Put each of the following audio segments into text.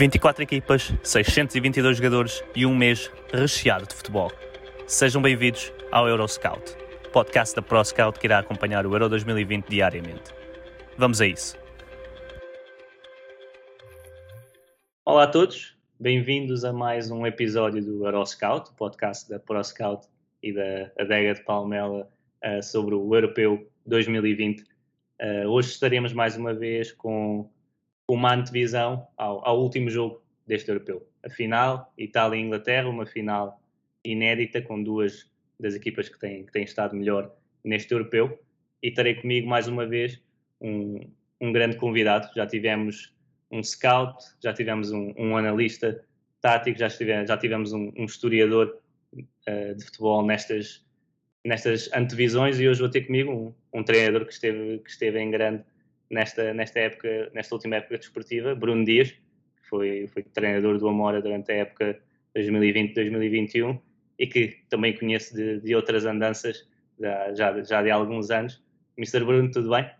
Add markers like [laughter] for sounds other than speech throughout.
24 equipas, 622 jogadores e um mês recheado de futebol. Sejam bem-vindos ao Euroscout, podcast da ProScout que irá acompanhar o Euro 2020 diariamente. Vamos a isso. Olá a todos, bem-vindos a mais um episódio do Euroscout, podcast da ProScout e da Adega de Palmela uh, sobre o Europeu 2020. Uh, eh, hoje estaremos mais uma vez com uma antevisão ao, ao, último jogo deste europeu. A final, Itália e Inglaterra, uma final inédita com duas das equipas que têm, que têm estado melhor neste europeu. E terei comigo mais uma vez um, um grande convidado. Já tivemos um scout, já tivemos um, um analista tático, já tivemos, já tivemos um, um historiador uh, de futebol nestas, nestas antevisões e hoje vou ter comigo um, treinador que esteve, que esteve em grande nesta, nesta época, nesta última época desportiva, Bruno Dias, que foi, foi treinador do Amora durante a época 2020-2021 e que também conheço de, de outras andanças já, já, já de alguns anos. Mr. Bruno, tudo bem?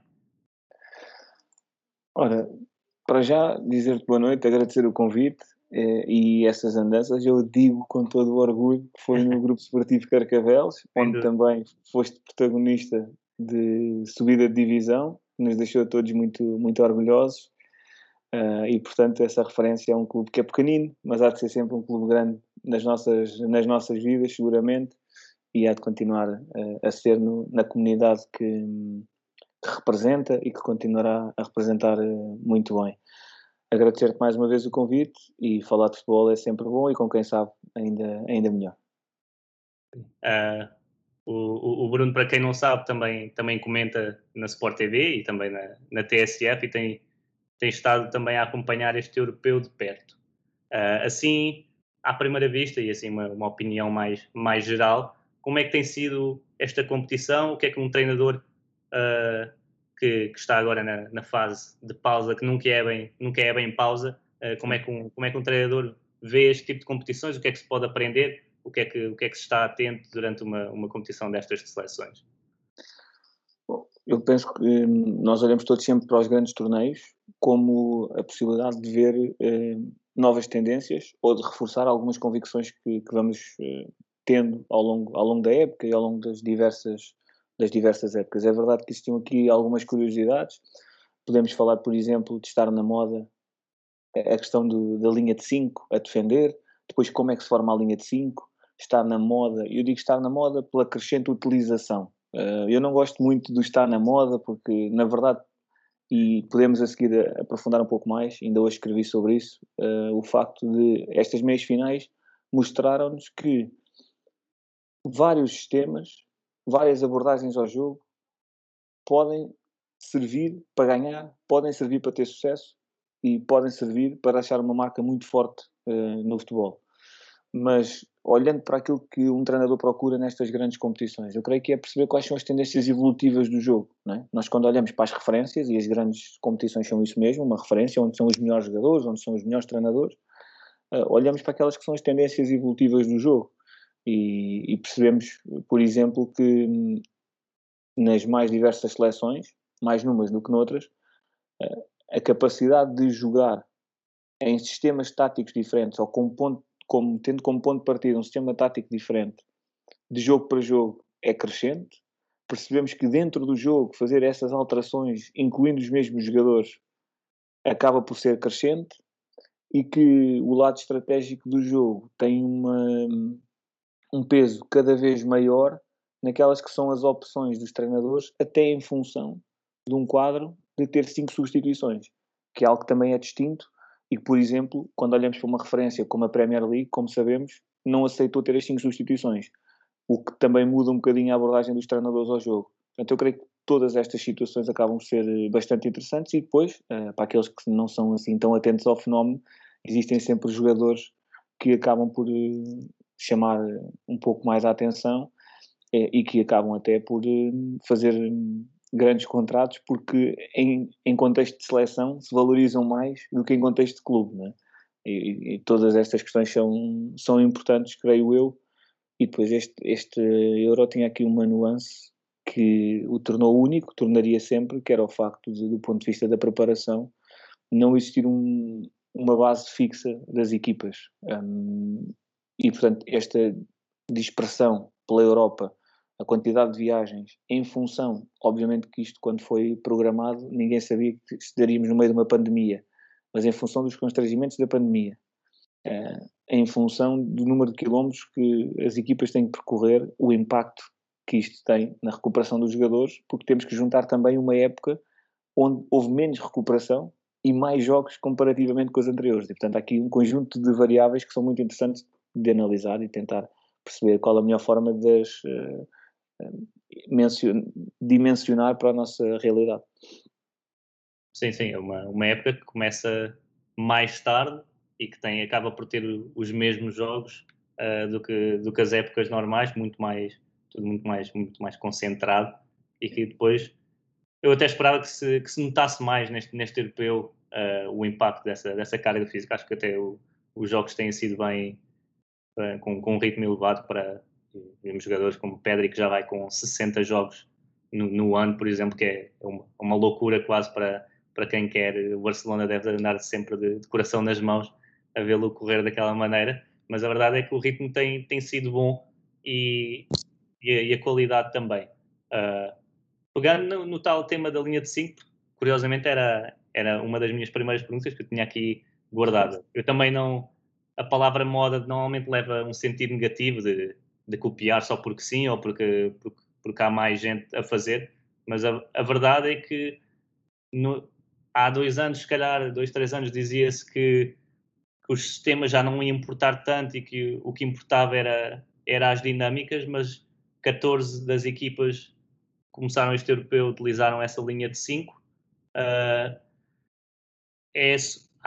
Ora, para já dizer-te boa noite, agradecer o convite eh, e essas andanças, eu digo com todo o orgulho que foi no Grupo Esportivo Carcavelos, [laughs] onde também foste protagonista de subida de divisão que nos deixou todos muito, muito orgulhosos. Uh, e portanto essa referência é um clube que é pequenino, mas há de ser sempre um clube grande nas nossas, nas nossas vidas, seguramente, e há de continuar uh, a ser no, na comunidade que, que, representa e que continuará a representar uh, muito bem. Agradecer-te mais uma vez o convite e falar de futebol é sempre bom e com quem sabe ainda, ainda melhor. O, o, Bruno, para quem não sabe, também, também comenta na Sport TV e também na, na TSF e tem, tem estado também a acompanhar este europeu de perto. Uh, assim, à primeira vista, e assim uma, uma, opinião mais, mais geral, como é que tem sido esta competição? O que é que um treinador uh, que, que, está agora na, na, fase de pausa, que nunca é bem, nunca é bem pausa, uh, como, é que um, como é que um treinador vê este tipo de competições? O que é que se pode aprender? O que é que, o que, é que se está atento durante uma, uma competição destas de seleções? Eu penso que hum, nós olhamos todos sempre para os grandes torneios como a possibilidade de ver eh, novas tendências ou de reforçar algumas convicções que, que vamos eh, tendo ao longo, ao longo da época e ao longo das diversas, das diversas épocas. É verdade que existiam aqui algumas curiosidades. Podemos falar, por exemplo, de estar na moda a questão do, da linha de 5 a defender, depois como é que se forma a linha de 5, estar na moda. Eu digo estar na moda pela crescente utilização. Uh, eu não gosto muito do estar na moda porque, na verdade, e podemos a seguir aprofundar um pouco mais, ainda hoje escrevi sobre isso, uh, o facto de estas meias finais mostraram-nos que vários sistemas, várias abordagens ao jogo podem servir para ganhar, podem servir para ter sucesso e podem servir para achar uma marca muito forte uh, no futebol. Mas olhando para aquilo que um treinador procura nestas grandes competições. Eu creio que é perceber quais são as tendências evolutivas do jogo. É? Nós, quando olhamos para as referências, e as grandes competições são isso mesmo, uma referência onde são os melhores jogadores, onde são os melhores treinadores, uh, olhamos para aquelas que são as tendências evolutivas do jogo. E, e percebemos, por exemplo, que hum, nas mais diversas seleções, mais numas do que noutras, uh, a capacidade de jogar em sistemas táticos diferentes ou com ponto como, tendo como ponto de partida um sistema tático diferente, de jogo para jogo, é crescente. Percebemos que dentro do jogo, fazer essas alterações, incluindo os mesmos jogadores, acaba por ser crescente e que o lado estratégico do jogo tem uma, um peso cada vez maior naquelas que são as opções dos treinadores, até em função de um quadro de ter cinco substituições, que é algo que também é distinto e que, por exemplo, quando olhamos para uma referência como a Premier League, como sabemos, não aceitou ter as cinco substituições, o que também muda um bocadinho a abordagem dos treinadores ao jogo. Portanto, eu creio que todas estas situações acabam por ser bastante interessantes e depois, para aqueles que não são assim tão atentos ao fenómeno, existem sempre jogadores que acabam por chamar um pouco mais a atenção e que acabam até por fazer grandes contratos porque em, em contexto de seleção se valorizam mais do que em contexto de clube, né? E, e, todas estas questões são, são importantes, creio eu. E depois este, este Euro tinha aqui uma nuance que o tornou único, tornaria sempre, que era o facto de, do ponto de vista da preparação, não existir um, uma base fixa das equipas. Um, e, portanto, esta dispersão pela Europa a quantidade de viagens em função, obviamente que isto quando foi programado ninguém sabia que estaríamos no meio de uma pandemia, mas em função dos constrangimentos da pandemia, uh, em função do número de quilómetros que as equipas têm que percorrer, o impacto que isto tem na recuperação dos jogadores, porque temos que juntar também uma época onde houve menos recuperação e mais jogos comparativamente com os anteriores. E, portanto, há aqui um conjunto de variáveis que são muito interessantes de analisar e tentar perceber qual a melhor forma de as uh, dimensionar para a nossa realidade. Sim, sim, é uma, uma época que começa mais tarde e que tem, acaba por ter os mesmos jogos uh, do, que, do que as épocas normais, muito mais, tudo muito mais, muito mais concentrado e que depois eu até esperava que se, que se notasse mais neste, neste europeu uh, o impacto dessa, dessa carga física. Acho que até o, os jogos têm sido bem uh, com, com um ritmo elevado para, Vemos jogadores como Pedri que já vai com 60 jogos no, no ano, por exemplo, que é uma, uma, loucura quase para, para quem quer. O Barcelona deve andar sempre de, de coração nas mãos a vê-lo correr daquela maneira, mas a verdade é que o ritmo tem, tem sido bom e, e, a, e a qualidade também. Uh, pegando no, no, tal tema da linha de 5, curiosamente era, era uma das minhas primeiras perguntas que eu tinha aqui guardada. Eu também não. A palavra moda normalmente leva um sentido negativo de de copiar só porque sim ou porque, porque, porque há mais gente a fazer, mas a, a verdade é que no, há dois anos, se calhar, dois, três anos, dizia-se que, que, os sistemas já não iam importar tanto e que o que importava era, era as dinâmicas, mas 14 das equipas começaram este europeu utilizaram essa linha de 5. Uh, é,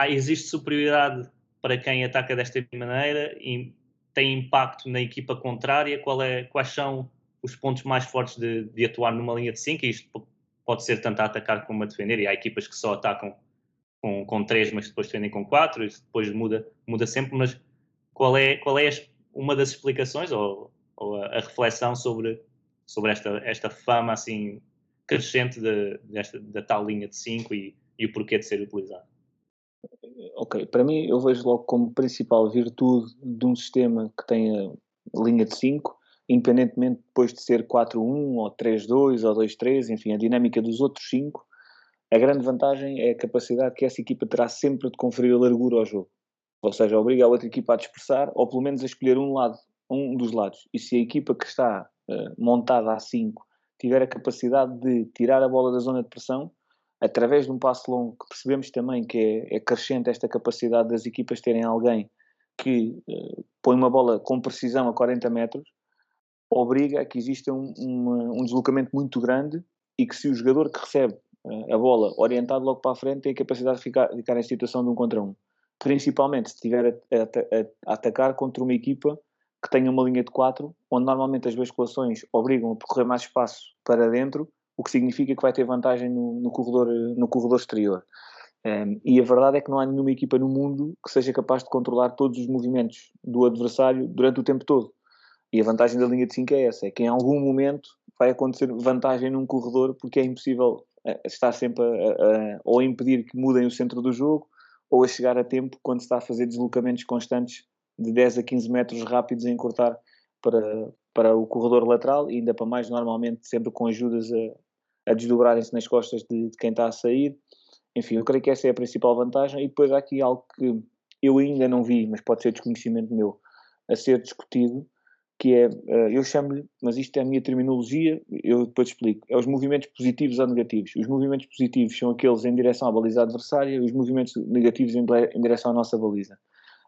existe superioridade para quem ataca desta maneira e tem impacto na equipa contrária? Qual é, quais são os pontos mais fortes de, de atuar numa linha de 5? Isto pode ser tanto a atacar como a defender, e há equipas que só atacam com, com três, mas depois defendem com quatro, isso depois muda, muda sempre. Mas qual é, qual é uma das explicações ou, ou a, a, reflexão sobre, sobre esta, esta fama assim crescente da tal linha de 5 e, e o porquê de ser utilizado? Ok, para mim eu vejo logo como principal virtude de um sistema que tenha linha de 5, independentemente depois de ser 4-1 ou 3-2 ou 2-3, enfim, a dinâmica dos outros 5, a grande vantagem é a capacidade que essa equipa terá sempre de conferir a largura ao jogo. Ou seja, obriga a outra equipa a dispersar, ou pelo menos a escolher um lado, um dos lados. E se a equipa que está uh, montada a 5 tiver a capacidade de tirar a bola da zona de pressão, através de um passo longo, que percebemos também que é, é crescente esta capacidade das equipas terem alguém que uh, põe uma bola com precisão a 40 metros, obriga a que exista um, um, um deslocamento muito grande e que se o jogador que recebe uh, a bola orientado logo para a frente tem a capacidade de ficar, ficar em situação de um contra um. Principalmente se estiver a, a, a, atacar contra uma equipa que tenha uma linha de 4, onde normalmente as basculações obrigam a percorrer mais espaço para dentro o que significa que vai ter vantagem no, no corredor, no corredor exterior. Um, e a verdade é que não há nenhuma equipa no mundo que seja capaz de controlar todos os movimentos do adversário durante o tempo todo. E a vantagem da linha de 5 é essa: é que em algum momento vai acontecer vantagem num corredor, porque é impossível uh, estar sempre a, a, ou a impedir que mudem o centro do jogo ou a chegar a tempo quando se está a fazer deslocamentos constantes de 10 a 15 metros rápidos a encurtar para, para o corredor lateral e ainda para mais normalmente sempre com ajudas a, a desdobrarem-se nas costas de, de, quem está a sair. Enfim, eu creio que essa é a principal vantagem. E depois há aqui algo que eu ainda não vi, mas pode ser desconhecimento meu, a ser discutido, que é, eh, eu chamo-lhe, mas isto é a minha terminologia, eu depois explico, é os movimentos positivos ou negativos. Os movimentos positivos são aqueles em direção à baliza adversária, os movimentos negativos em direção à nossa baliza.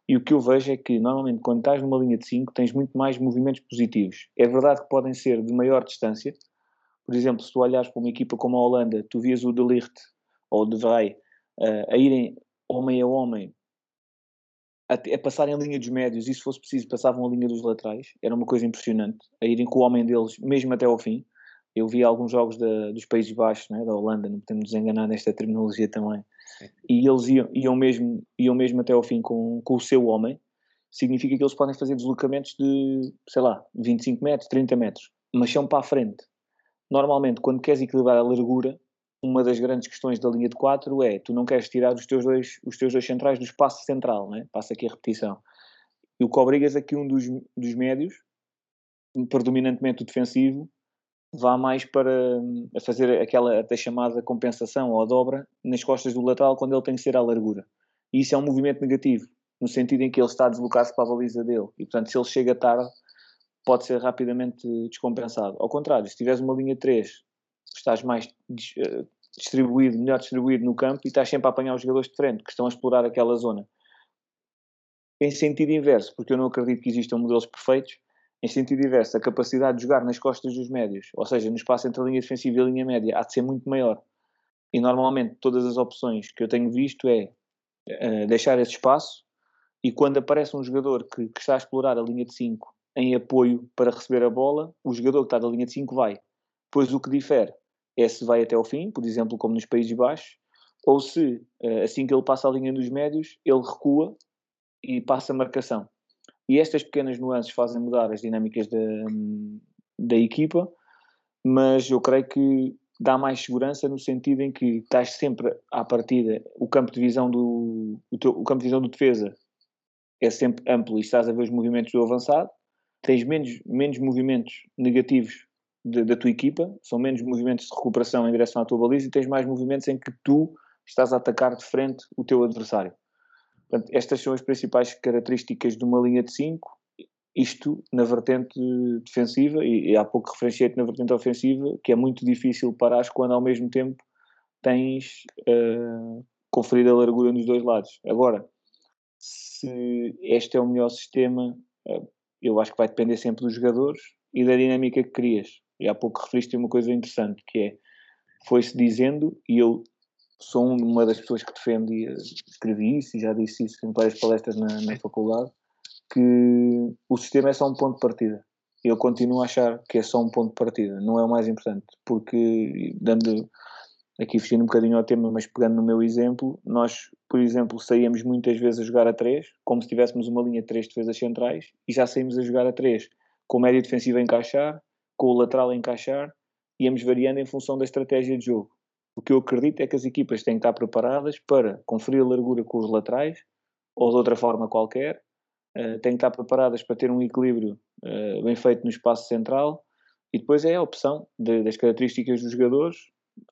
E o que eu vejo é que, normalmente, quando estás numa linha de 5, tens muito mais movimentos positivos. É verdade que podem ser de maior distância, Por exemplo, se tu olhares para uma equipa como a Holanda, tu vias o De Ligt ou o De Vrij uh, a irem homem a homem a, a passarem a linha dos médios e se fosse preciso passavam a linha dos laterais, era uma coisa impressionante, a irem com o homem deles mesmo até ao fim. Eu vi alguns jogos da, dos Países Baixos, né, da Holanda, não podemos nos enganar nesta terminologia também, e eles iam, iam, mesmo, iam mesmo até ao fim com, com o seu homem, significa que eles podem fazer deslocamentos de, sei lá, 25 metros, 30 metros, mas são para a frente. Normalmente, quando queres equilibrar a largura, uma das grandes questões da linha de 4 é tu não queres tirar os teus dois, os teus dois centrais do espaço central, né? passa aqui a repetição. E o que obrigas é que um dos, dos médios, predominantemente o defensivo, vá mais para a fazer aquela até chamada compensação ou dobra nas costas do lateral quando ele tem que ser à largura. E isso é um movimento negativo, no sentido em que ele está a deslocar-se para a baliza dele. E portanto, se ele chega tarde, pode ser rapidamente descompensado. Ao contrário, se tiveres uma linha 3, estás mais eh, distribuído, melhor distribuído no campo e estás sempre a apanhar os jogadores de frente que estão a explorar aquela zona. Em sentido inverso, porque eu não acredito que existam modelos perfeitos, em sentido inverso, a capacidade de jogar nas costas dos médios, ou seja, no espaço entre a linha defensiva e a linha média, há de ser muito maior. E normalmente todas as opções que eu tenho visto é uh, deixar esse espaço e quando aparece um jogador que, que, está a explorar a linha de 5 em apoio para receber a bola, o jogador que está da linha de 5 vai. Pois o que difere é se vai até ao fim, por exemplo, como nos Países Baixos, ou se, uh, assim que ele passa a linha dos médios, ele recua e passa a marcação. E estas pequenas nuances fazem mudar as dinâmicas da, da equipa, mas eu creio que dá mais segurança no sentido em que estás sempre à partida, o campo de visão do, o, teu, o campo de visão do defesa é sempre amplo e estás a ver os movimentos do avançado, tens menos, menos movimentos negativos de, da tua equipa, são menos movimentos de recuperação em direção à tua baliza e tens mais movimentos em que tu estás a atacar de frente o teu adversário. Portanto, estas são as principais características de uma linha de 5, isto na vertente defensiva, e, e há pouco referenciei-te na vertente ofensiva, que é muito difícil parar quando ao mesmo tempo tens uh, conferido a largura nos dois lados. Agora, se este é o melhor sistema, uh, eu acho que vai depender sempre dos jogadores e da dinâmica que crias. E há pouco referiste uma coisa interessante, que é, foi-se dizendo, e eu sou uma das pessoas que defende e escrevi isso e já disse isso em várias palestras na, na faculdade, que o sistema é só um ponto de partida. Eu continuo a achar que é só um ponto de partida, não é o mais importante, porque, dando aqui fugindo um bocadinho ao tema, mas pegando no meu exemplo, nós, por exemplo, saíamos muitas vezes a jogar a 3, como se tivéssemos uma linha de 3 defesas centrais, e já saímos a jogar a 3 com o médio defensivo a encaixar, com o lateral a encaixar, íamos variando em função da estratégia de jogo. O que eu acredito é que as equipas têm que estar preparadas para conferir a largura com os laterais, ou de outra forma qualquer, uh, têm que estar preparadas para ter um equilíbrio uh, bem feito no espaço central, e depois é a opção de, das características dos jogadores.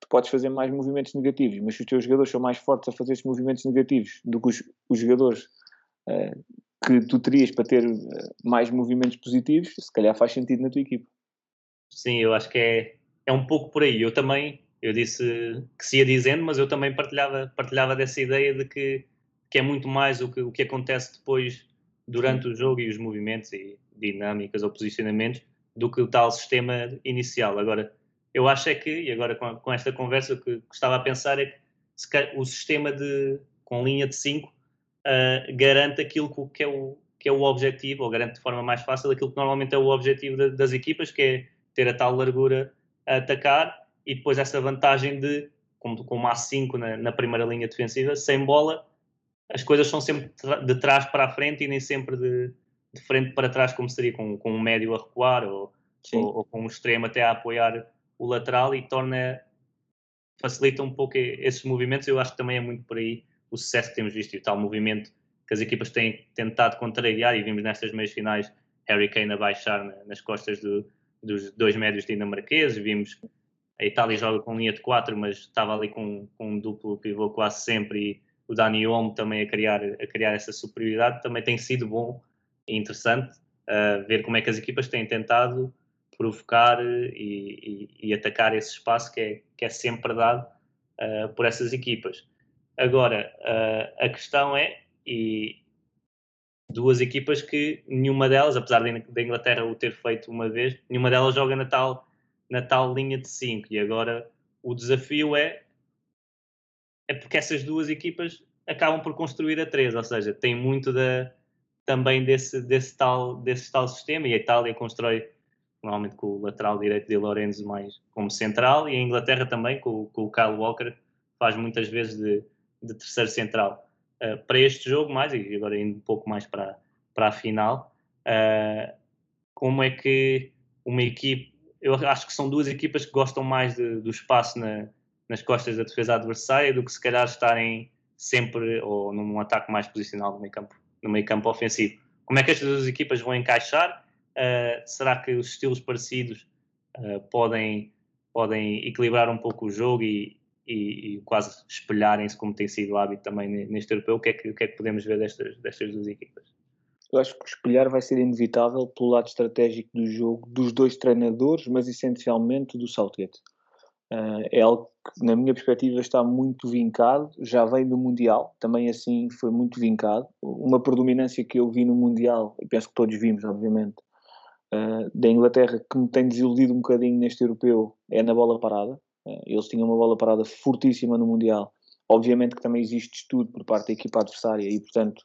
Tu podes fazer mais movimentos negativos, mas se os teus jogadores são mais fortes a fazer estes movimentos negativos do que os, os jogadores uh, que tu terias para ter mais movimentos positivos, se calhar faz sentido na tua equipa. Sim, eu acho que é, é um pouco por aí. Eu também eu disse que se ia dizendo, mas eu também partilhava, partilhava dessa ideia de que, que é muito mais o que, o que acontece depois durante Sim. o jogo e os movimentos e dinâmicas ou posicionamentos do que o tal sistema inicial. Agora, eu acho é que, e agora com, com esta conversa, o que estava a pensar é que se, o sistema de, com linha de 5 uh, garante aquilo que é, o, que é o objetivo, ou garante de forma mais fácil aquilo que normalmente é o objetivo de, das equipas, que é ter a tal largura a atacar e depois essa vantagem de, como, como há 5 na, na, primeira linha defensiva, sem bola, as coisas são sempre de trás para a frente e nem sempre de, de frente para trás, como seria com, com um médio a recuar ou, ou, ou, com um extremo até a apoiar o lateral e torna, facilita um pouco esses movimentos. Eu acho que também é muito por aí o sucesso que temos visto e o tal movimento que as equipas têm tentado contrariar e vimos nestas meias finais Harry Kane a baixar nas costas do, dos dois médios dinamarqueses, vimos a Itália joga com linha de 4, mas estava ali com, com um duplo pivô quase sempre e o Dani Olmo também a criar, a criar essa superioridade. Também tem sido bom e interessante uh, ver como é que as equipas têm tentado provocar e, e, e atacar esse espaço que é, que é sempre dado uh, por essas equipas. Agora, uh, a questão é, e duas equipas que nenhuma delas, apesar da Inglaterra o ter feito uma vez, nenhuma delas joga na tal na tal linha de 5 e agora o desafio é é porque essas duas equipas acabam por construir a 3, ou seja, tem muito da, também desse, desse, tal, desse tal sistema e a Itália constrói normalmente com o lateral direito de Lorenzo mais como central e a Inglaterra também com, com o Kyle Walker faz muitas vezes de, de terceiro central. Uh, para este jogo mais, e agora indo um pouco mais para, para a final, uh, como é que uma equipe, eu acho que são duas equipas que gostam mais de, do espaço na, nas costas da defesa adversária do que se calhar estarem sempre ou num ataque mais posicional no meio campo, no meio campo ofensivo. Como é que estas duas equipas vão encaixar? Uh, será que os estilos parecidos uh, podem, podem equilibrar um pouco o jogo e, e, e quase espelharem-se como tem sido o hábito também neste europeu? O que é que, o que, é que podemos ver destas, destas duas equipas? Eu acho que espelhar vai ser inevitável pelo lado estratégico do jogo dos dois treinadores, mas essencialmente do Southgate. Uh, é algo que, na minha perspectiva, está muito vincado, já vem do Mundial, também assim foi muito vincado. Uma predominância que eu vi no Mundial, e penso que todos vimos, obviamente, uh, da Inglaterra, que me tem desiludido um bocadinho neste europeu, é na bola parada. Uh, eles tinham uma bola parada fortíssima no Mundial. Obviamente que também existe estudo por parte da equipa adversária e, portanto,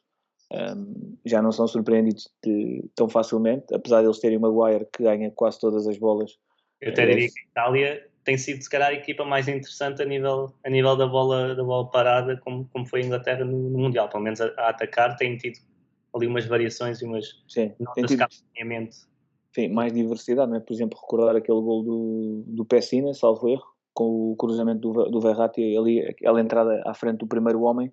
um, já não são surpreendidos de, tão facilmente, apesar de eles terem uma Maguire que ganha quase todas as bolas. Eu até diria que a Itália tem sido, se calhar, a equipa mais interessante a nível, a nível da, bola, da bola parada, como, como foi a Inglaterra no, no Mundial. Pelo menos a, a, atacar, tem tido ali umas variações e umas Sim, notas tido... Sim, mais diversidade, não é? Por exemplo, recordar aquele gol do, do Pessina, salvo erro, com o cruzamento do, do Verratti, ali, aquela entrada à frente do primeiro homem,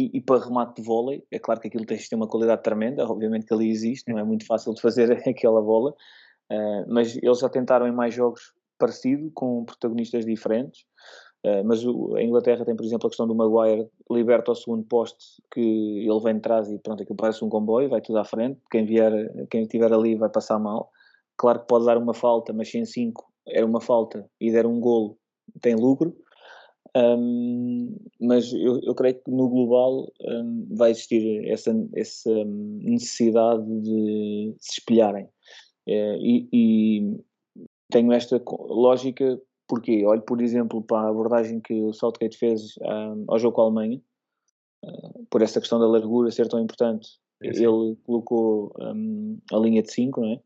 e, e, para remate de vôlei, é claro que aquilo tem ter uma qualidade tremenda, obviamente que ali existe, não é muito fácil de fazer [laughs] aquela bola, uh, mas eles já tentaram em mais jogos parecido, com protagonistas diferentes, uh, mas o, a Inglaterra tem, por exemplo, a questão do Maguire, liberta o segundo poste que ele vem de trás e pronto, aquilo parece um comboio, vai tudo à frente, quem vier, quem estiver ali vai passar mal, Claro que pode dar uma falta, mas se em 5 era uma falta e der um golo, tem lucro. Um, mas eu, eu, creio que no global um, vai existir essa, essa necessidade de se espelharem. É, e, e, tenho esta lógica porque olho, por exemplo, para a abordagem que o Southgate fez um, ao jogo com a Alemanha, uh, por essa questão da largura ser tão importante. Ele colocou a linha de 5, não é?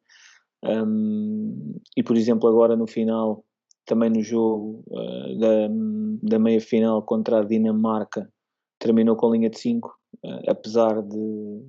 Um, e, por exemplo, agora no final, também no jogo uh, da, da meia final contra a Dinamarca, terminou com linha de 5, uh, ah, apesar de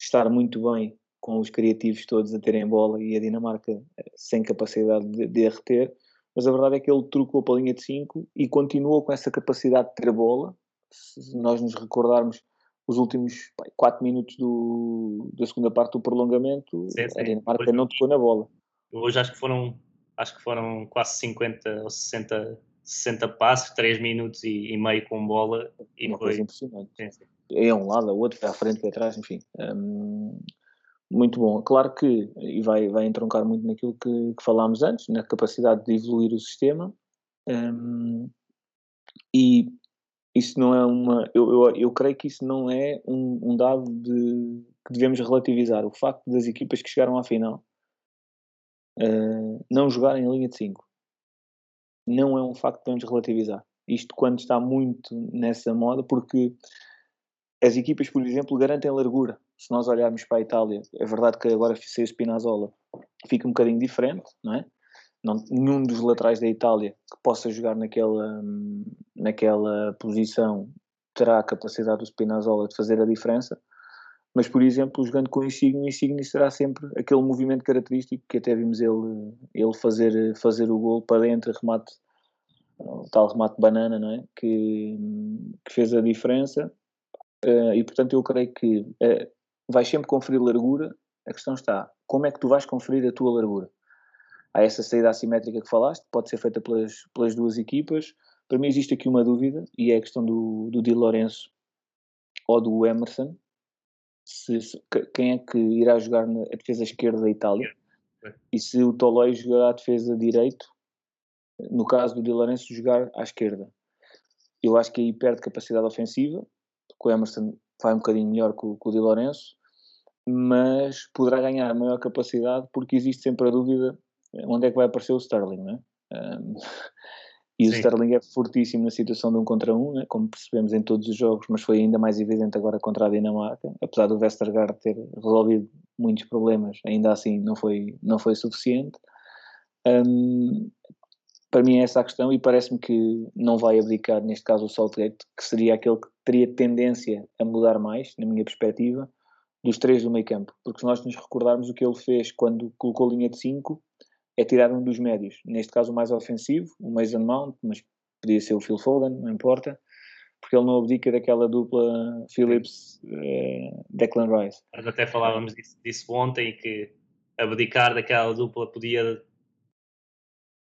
estar muito bem com os criativos todos a terem bola e a Dinamarca uh, sem capacidade de, de reter. Mas a verdade é que ele trocou para a linha de 5 e continuou com essa capacidade de ter bola. Se nós nos recordarmos, os últimos 4 minutos do, da segunda parte do prolongamento, sim, sim. a Dinamarca hoje, não tocou na bola. Hoje acho que foram, acho que foram quase 50 ou 60, 60 passos, 3 minutos e, e meio com bola. E Uma foi... coisa impressionante. Sim, sim. É um lado, é outro, é à frente, é atrás, enfim. Hum, muito bom. Claro que, e vai, vai entroncar muito naquilo que, que falámos antes, na capacidade de evoluir o sistema. Hum, e isso não é uma. Eu, eu, eu creio que isso não é um, um dado de, que devemos relativizar. O facto das equipas que chegaram à final uh, não jogarem em linha de 5 não é um facto que devemos relativizar. Isto quando está muito nessa moda, porque as equipas, por exemplo, garantem largura. Se nós olharmos para a Itália, é verdade que agora o Spinazzola fica um bocadinho diferente, não é? Não, nenhum dos laterais da Itália que possa jogar naquela, naquela posição terá a capacidade do Spinazzola de fazer a diferença. Mas, por exemplo, jogando com o Insigne, o Insigne será sempre aquele movimento característico que até vimos ele, ele fazer, fazer o gol para dentro, remate, o tal remate banana, não é? Que, que fez a diferença. Uh, e, portanto, eu creio que uh, vais sempre conferir largura. A questão está, como é que tu vais conferir a tua largura? Há essa saída assimétrica que falaste, pode ser feita pelas, pelas duas equipas. Para mim existe aqui uma dúvida e é a questão do, do Di Lorenzo ou do Emerson. Se, se, quem é que irá jogar na defesa esquerda da Itália e se o Toloi jogará a defesa direito, no caso do Di Lorenzo jogar à esquerda. Eu acho que aí perde capacidade ofensiva, porque o Emerson vai um bocadinho melhor que o, que o Di Lorenzo, mas poderá ganhar maior capacidade porque existe sempre a dúvida onde é que vai aparecer o Sterling, né? Um, [laughs] e Sim. o Sterling é fortíssimo na situação de um contra um, né, como percebemos em todos os jogos, mas foi ainda mais evidente agora contra a Dinamarca. Apesar do Westergaard ter resolvido muitos problemas, ainda assim não foi, não foi suficiente. Um, para mim é essa a questão e parece-me que não vai abdicar, neste caso, o Saltgate, que seria aquele que teria tendência a mudar mais, na minha perspectiva, dos três do meio campo. Porque se nós nos recordarmos o que ele fez quando colocou linha de 5, é tirar um dos médios. Neste caso, o mais ofensivo, o Mason Mount, mas podia ser o Phil Foden, não importa, porque ele não abdica daquela dupla Phillips-Declan uh, Rice. Nós até falávamos disso, disso ontem, que abdicar daquela dupla podia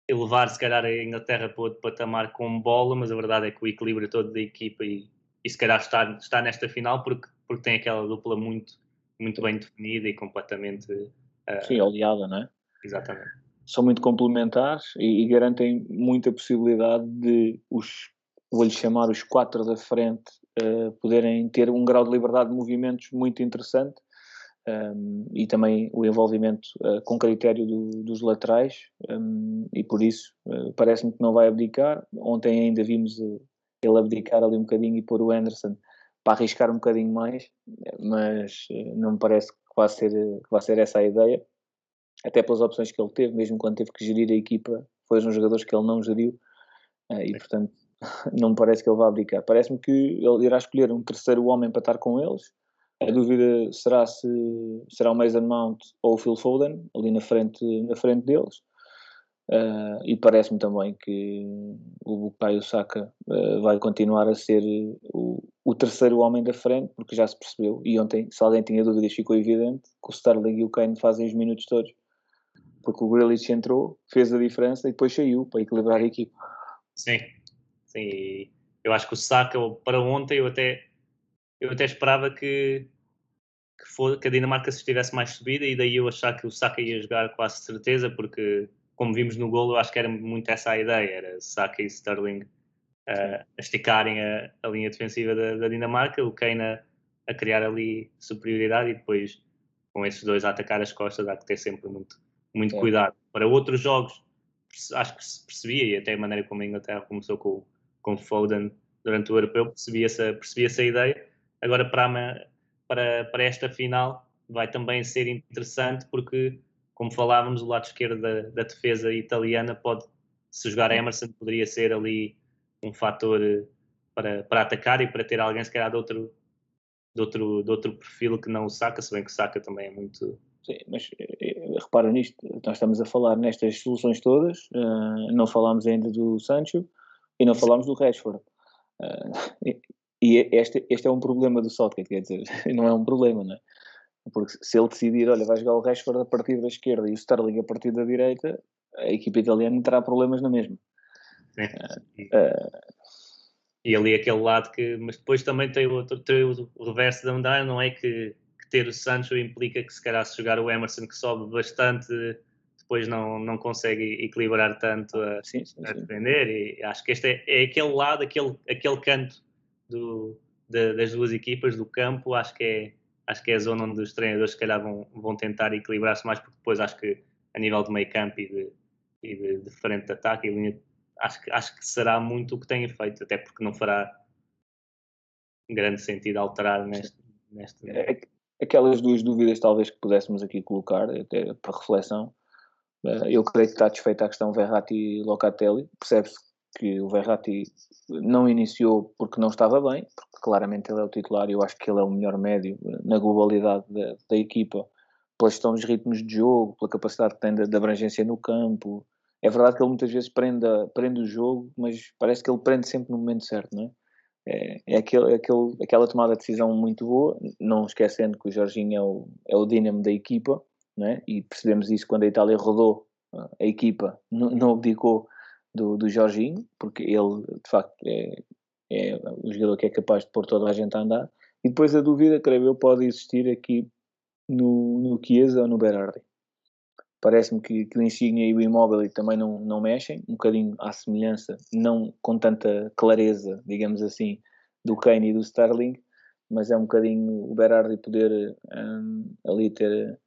elevar, se calhar, a Inglaterra para outro patamar com bola, mas a verdade é que o equilíbrio todo da equipa e, e se calhar está, está nesta final porque, porque tem aquela dupla muito, muito bem definida e completamente. Uh, Sim, oleada, não é? Exatamente. São muito complementares e, e garantem muita possibilidade de os, vou-lhe chamar, os quatro da frente uh, poderem ter um grau de liberdade de movimentos muito interessante um, e também o envolvimento uh, com critério do, dos laterais um, e por isso uh, parece-me que não vai abdicar. Ontem ainda vimos ele abdicar ali um bocadinho e pôr o Anderson para arriscar um bocadinho mais, mas não me parece que vai ser, que vai ser essa a ideia, até pelas opções que ele teve, mesmo quando teve que gerir a equipa, foi uns jogadores que ele não geriu e portanto [laughs] não me parece que ele vá abdicar. Parece-me que ele irá escolher um terceiro homem para estar com eles a dúvida será se será o Mason Mount ou o Phil Foden, ali na frente, na frente deles. Uh, e parece-me também que o Bukayo Saka uh, vai continuar a ser o, o, terceiro homem da frente, porque já se percebeu, e ontem, se alguém tinha dúvidas, ficou evidente que o Sterling e o Kane fazem os minutos todos, porque o Grealish entrou, fez a diferença e depois saiu para equilibrar a equipa. Sim, sim, eu acho que o Saka, para ontem, eu até eu até esperava que, que, for, que a Dinamarca se estivesse mais subida e daí eu achar que o Saka ia jogar quase certeza, porque como vimos no golo, eu acho que era muito essa a ideia, era Saka e Sterling uh, a esticarem a, a, linha defensiva da, da Dinamarca, o Kane a, a, criar ali superioridade e depois com esses dois a atacar as costas há que ter sempre muito, muito é. cuidado. Para outros jogos, acho que se percebia, e até a maneira como a Inglaterra começou com, com Foden durante o Europeu, percebia essa, percebia essa ideia, Agora, para, para, para esta final, vai também ser interessante porque, como falávamos, o lado esquerdo da, da defesa italiana pode, se jogar Emerson, poderia ser ali um fator eh, para, para atacar e para ter alguém, se calhar, de outro, de outro, de outro perfil que não o Saka, se bem que o Saka também é muito. Sim, mas eh, repara nisto, nós estamos a falar nestas soluções todas, uh, não falámos ainda do Sancho e não falámos do Rashford. Uh, e este, este é um problema do Southgate, quer dizer, [laughs] não é um problema, não é? Porque se ele decidir, olha, vai jogar o Rashford a partir da esquerda e o Sterling a partir da direita, a equipa italiana terá problemas na mesma. Uh, e ali aquele lado que, mas depois também tem, outro, tem o reverso da medalha, não é que, que, ter o Sancho implica que se calhar se jogar o Emerson que sobe bastante, depois não, não consegue equilibrar tanto a, sim, sim, a defender e acho que este é, é aquele lado, aquele, aquele canto do, de, das duas equipas, do campo, acho que é, acho que é a zona onde os treinadores se calhar vão, vão tentar equilibrar-se mais, porque depois acho que a nível de meio campo e de, e de, de frente de ataque e linha, acho, que, acho que será muito o que tem feito, até porque não fará grande sentido alterar neste. neste... É, aquelas duas dúvidas talvez que pudéssemos aqui colocar, até para reflexão. Eh, eu creio que está desfeita a questão Verratti e Locatelli. Percebe-se que o Verratti não iniciou porque não estava bem, porque claramente ele é o titular e eu acho que ele é o melhor médio na globalidade da, da equipa, pela gestão dos ritmos de jogo, pela capacidade que tem de, de abrangência no campo. É verdade que ele muitas vezes prende, prende o jogo, mas parece que ele prende sempre no momento certo, não é? É, é, aquele, é aquele, aquela tomada de decisão muito boa, não esquecendo que o Jorginho é o, é o dínamo da equipa, não é? e percebemos isso quando a Itália rodou a equipa, não abdicou do, do Jorginho, porque ele de facto é, é o jogador que é capaz de pôr toda a gente a andar. E depois a dúvida, creio eu, pode existir aqui no, no Chiesa ou no Berardi. Parece-me que, que, o Insigne e o Immobile também não, não mexem, um bocadinho à semelhança, não com tanta clareza, digamos assim, do Kane e do Sterling, mas é um bocadinho o Berardi poder um, ali ter,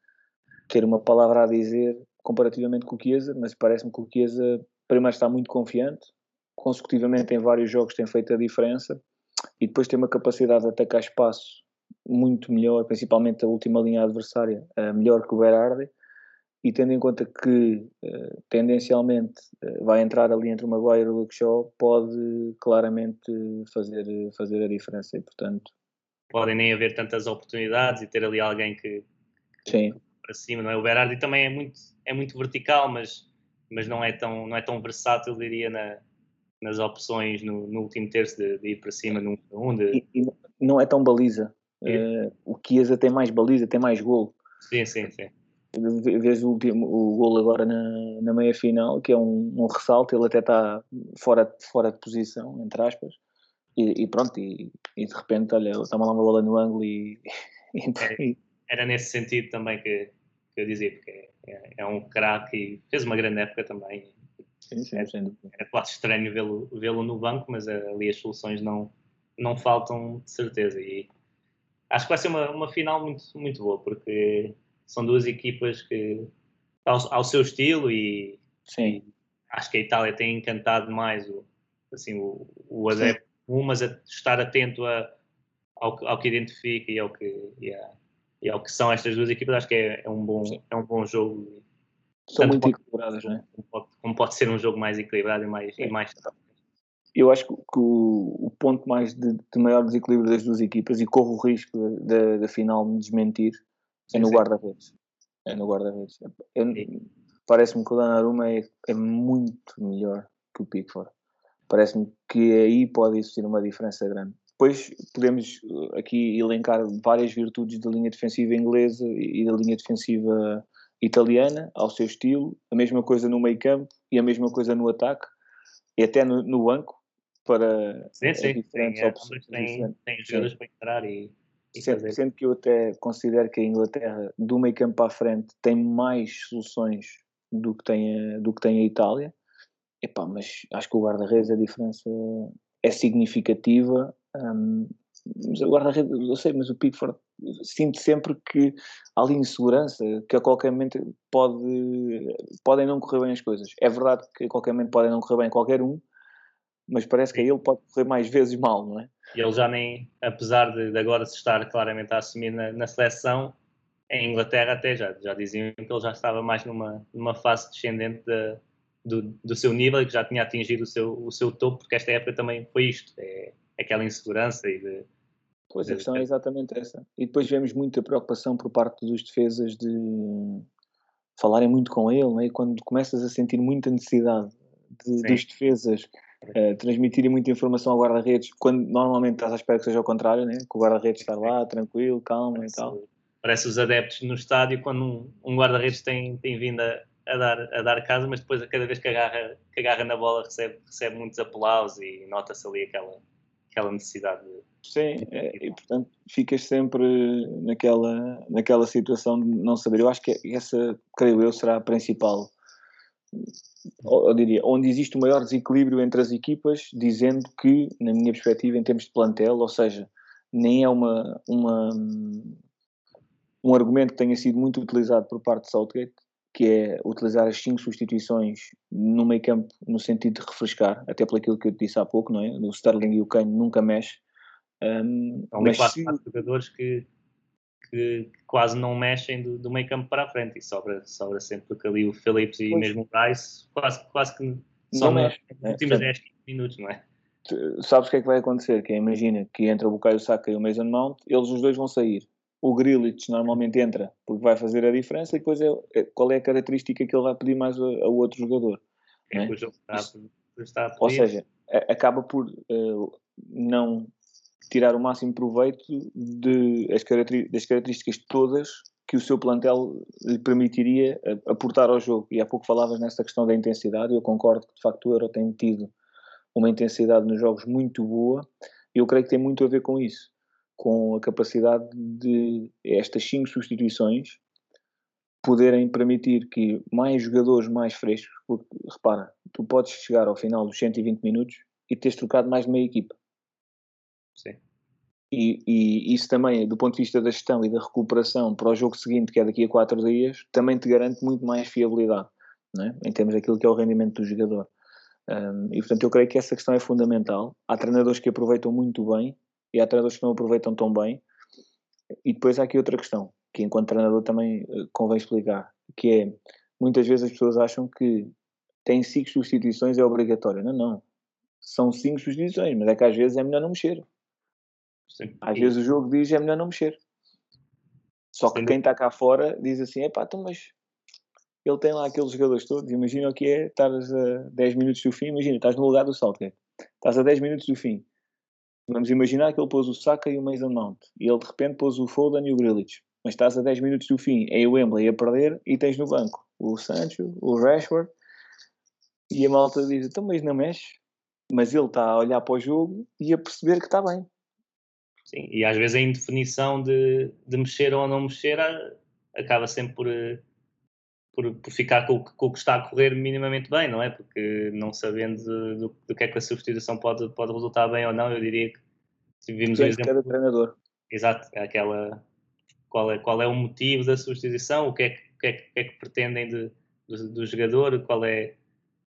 ter uma palavra a dizer comparativamente com o Chiesa, mas parece-me que o Chiesa primeiro está muito confiante, consecutivamente em vários jogos tem feito a diferença e depois tem uma capacidade de atacar espaço muito melhor, principalmente a última linha adversária, uh, melhor que o Berardi. E tendo em conta que uh, tendencialmente uh, vai entrar ali entre o Maguire e o Luke Shaw, pode claramente fazer, fazer a diferença. E portanto. Podem nem haver tantas oportunidades e ter ali alguém que. Sim. Para cima, não é? O Berardi também é muito, é muito vertical, mas, mas não, é tão, não é tão versátil, diria, na, nas opções no, no último terço de, de, ir para cima num um de... e, e não é tão baliza. Uh, o Chiesa tem mais baliza, tem mais gol. Sim, sim, sim. Vês o, último, o gol agora na, na meia final, que é um, um ressalto, ele até está fora, fora de posição, entre aspas, e, e pronto, e, e, de repente, olha, está uma uma bola no ângulo e. [laughs] era, era, nesse sentido também que, que eu dizia, porque é, é um craque e fez uma grande época também. Sim, sim, era, era quase estranho vê-lo vê no banco, mas ali as soluções não, não faltam de certeza. E acho que vai ser uma, uma final muito, muito boa, porque são duas equipas que, ao, ao seu estilo, e, Sim. acho que a Itália tem encantado mais o, assim, o, o adepto, umas a estar atento a, ao, ao que identifica e ao que, e, a, e ao que são estas duas equipas. Acho que é, é um, bom, é um bom jogo. São muito pode, equilibradas, não é? Como pode, como pode, ser um jogo mais equilibrado e mais, e mais eu acho que o, o ponto mais de, de, maior desequilíbrio das duas equipas, e corro o risco da, da final me desmentir, é no guarda-redes. É no guarda-redes. Parece-me que o Donnarumma é, é muito melhor que o Pickford. Parece-me que aí pode existir uma diferença grande. Depois podemos uh, aqui elencar várias virtudes da linha defensiva inglesa e da linha defensiva italiana, ao seu estilo, a mesma coisa no meio campo e a mesma coisa no ataque, e até no, no banco, para sim, sim. diferentes tem, opções. Tem, tem jogadores para entrar e, sendo, fazer. Sendo que eu até considero que a Inglaterra, do meio campo para a frente, tem mais soluções do que tem a, do que tem a Itália. Epá, mas acho que o guarda-redes a diferença é significativa. Um, mas o guarda-redes, eu sei, mas o Pickford sinto sempre que há ali insegurança, que a qualquer momento pode, podem não correr bem as coisas. É verdade que a qualquer momento podem não correr bem qualquer um, mas parece que a ele pode correr mais vezes mal, não é? E ele já nem, apesar de, de agora se estar claramente a assumir na, na, seleção, em Inglaterra até já, já diziam que ele já estava mais numa, numa fase descendente de, do, do seu nível e que já tinha atingido o seu, o seu topo, porque esta época também foi isto, é, aquela insegurança e de... Pois, a questão é exatamente essa. E depois vemos muita preocupação por parte dos defesas de falarem muito com ele, né? e quando começas a sentir muita necessidade de, dos defesas uh, transmitirem muita informação ao guarda-redes, quando normalmente estás à espera que seja ao contrário, né? que o guarda-redes está lá, tranquilo, calmo parece, e tal. Parece os adeptos no estádio quando um, um guarda-redes tem, tem vindo a, a, dar, a dar casa, mas depois a cada vez que agarra, que agarra na bola recebe, recebe muitos aplausos e nota-se ali aquela, aquela necessidade de. Sim, é, e portanto ficas sempre naquela, naquela situação de não saber. Eu acho que essa, creio eu, será a principal eu diria, onde existe o maior desequilíbrio entre as equipas, dizendo que, na minha perspectiva, em termos de plantel, ou seja, nem é uma, uma, um argumento que tenha sido muito utilizado por parte de Southgate, que é utilizar as cinco substituições no meio campo no sentido de refrescar, até pelo aquilo que eu disse há pouco, não é? O Sterling e o Kane nunca mexe. Um, São mas quatro, se... quatro jogadores que que, que quase não mexem do, do, meio campo para a frente e sobra, sobra sempre porque ali o Phillips e pois. mesmo o Price quase, quase que só mexe nos últimos 10, 15 minutos, não é? sabes o que é que vai acontecer? Que é, imagina que entra o Bukayo Saka e o Mason Mount, eles os dois vão sair. O Grealish normalmente entra porque vai fazer a diferença e depois é, é qual é a característica que ele vai pedir mais a, a outro jogador. É, é? Está, está Ou seja, acaba por uh, não tirar o máximo proveito de, as das características todas que o seu plantel lhe permitiria aportar ao jogo. E há pouco falavas nessa questão da intensidade, eu concordo que de facto o Euro tem tido uma intensidade nos jogos muito boa, e eu creio que tem muito a ver com isso, com a capacidade de estas cinco substituições poderem permitir que mais jogadores mais frescos, porque repara, tu podes chegar ao final dos 120 minutos e teres trocado mais de meia equipa. Sim. E, e, isso também, do ponto de vista da gestão e da recuperação para o jogo seguinte, que é daqui a quatro dias, também te garante muito mais fiabilidade, é? em termos daquilo que é o rendimento do jogador. Um, e portanto eu creio que essa questão é fundamental. Há treinadores que aproveitam muito bem e há treinadores que não aproveitam tão bem. E depois há aqui outra questão, que enquanto treinador também uh, convém explicar, que é, muitas vezes as pessoas acham que tem cinco substituições é obrigatório. Não, não. São cinco substituições, mas é que às vezes é melhor não mexer. Sim. Às vezes o jogo diz é melhor não mexer. Só que Sim. quem está cá fora diz assim, epá, então mas ele tem lá aqueles jogadores todos, imagina o que é, estás a 10 minutos do fim, imagina, estás no lugar do Saltgate, estás a 10 minutos do fim. Vamos imaginar que ele pôs o Saka e o Mason Mount, e ele de repente pôs o Foden e o Grealish. Mas estás a 10 minutos do fim, é o Wembley a perder e tens no banco o Sancho, o Rashford, e a malta diz, então mas não mexe. Mas ele está a olhar para o jogo e a perceber que está bem. Sim, e às vezes a indefinição de, de mexer ou não mexer acaba sempre por, por, por ficar com, com, o que está a correr minimamente bem, não é? Porque não sabendo do, do que é que a substituição pode, pode resultar bem ou não, eu diria que se vimos o exemplo... cada treinador. Exato, é aquela... Qual é, qual é o motivo da substituição, o que é que, que, é que, é que pretendem de, do, do jogador, qual é,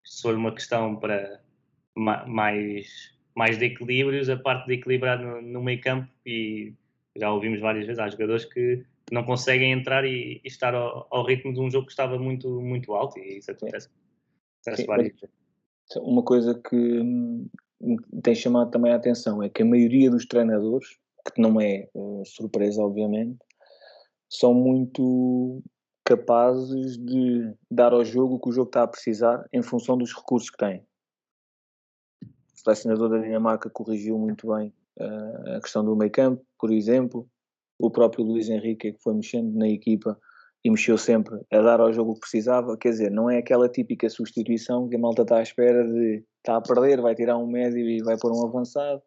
se for uma questão para mais, mais de equilíbrios, a parte de equilibrar no, no meio campo e já ouvimos várias vezes, há jogadores que não conseguem entrar e, e estar ao, ao, ritmo de um jogo que estava muito, muito alto e isso acontece, acontece várias vezes. Uma coisa que tem chamado também a atenção é que a maioria dos treinadores, que não é uh, surpresa obviamente, são muito capazes de dar ao jogo o que o jogo está a precisar em função dos recursos que tem. Selecionador da Dinamarca corrigiu muito bem uh, a questão do meio campo, por exemplo, o próprio Luís Henrique que foi mexendo na equipa e mexeu sempre a dar ao jogo o que precisava, quer dizer, não é aquela típica substituição que a malta está à espera de está a perder, vai tirar um médio e vai pôr um avançado,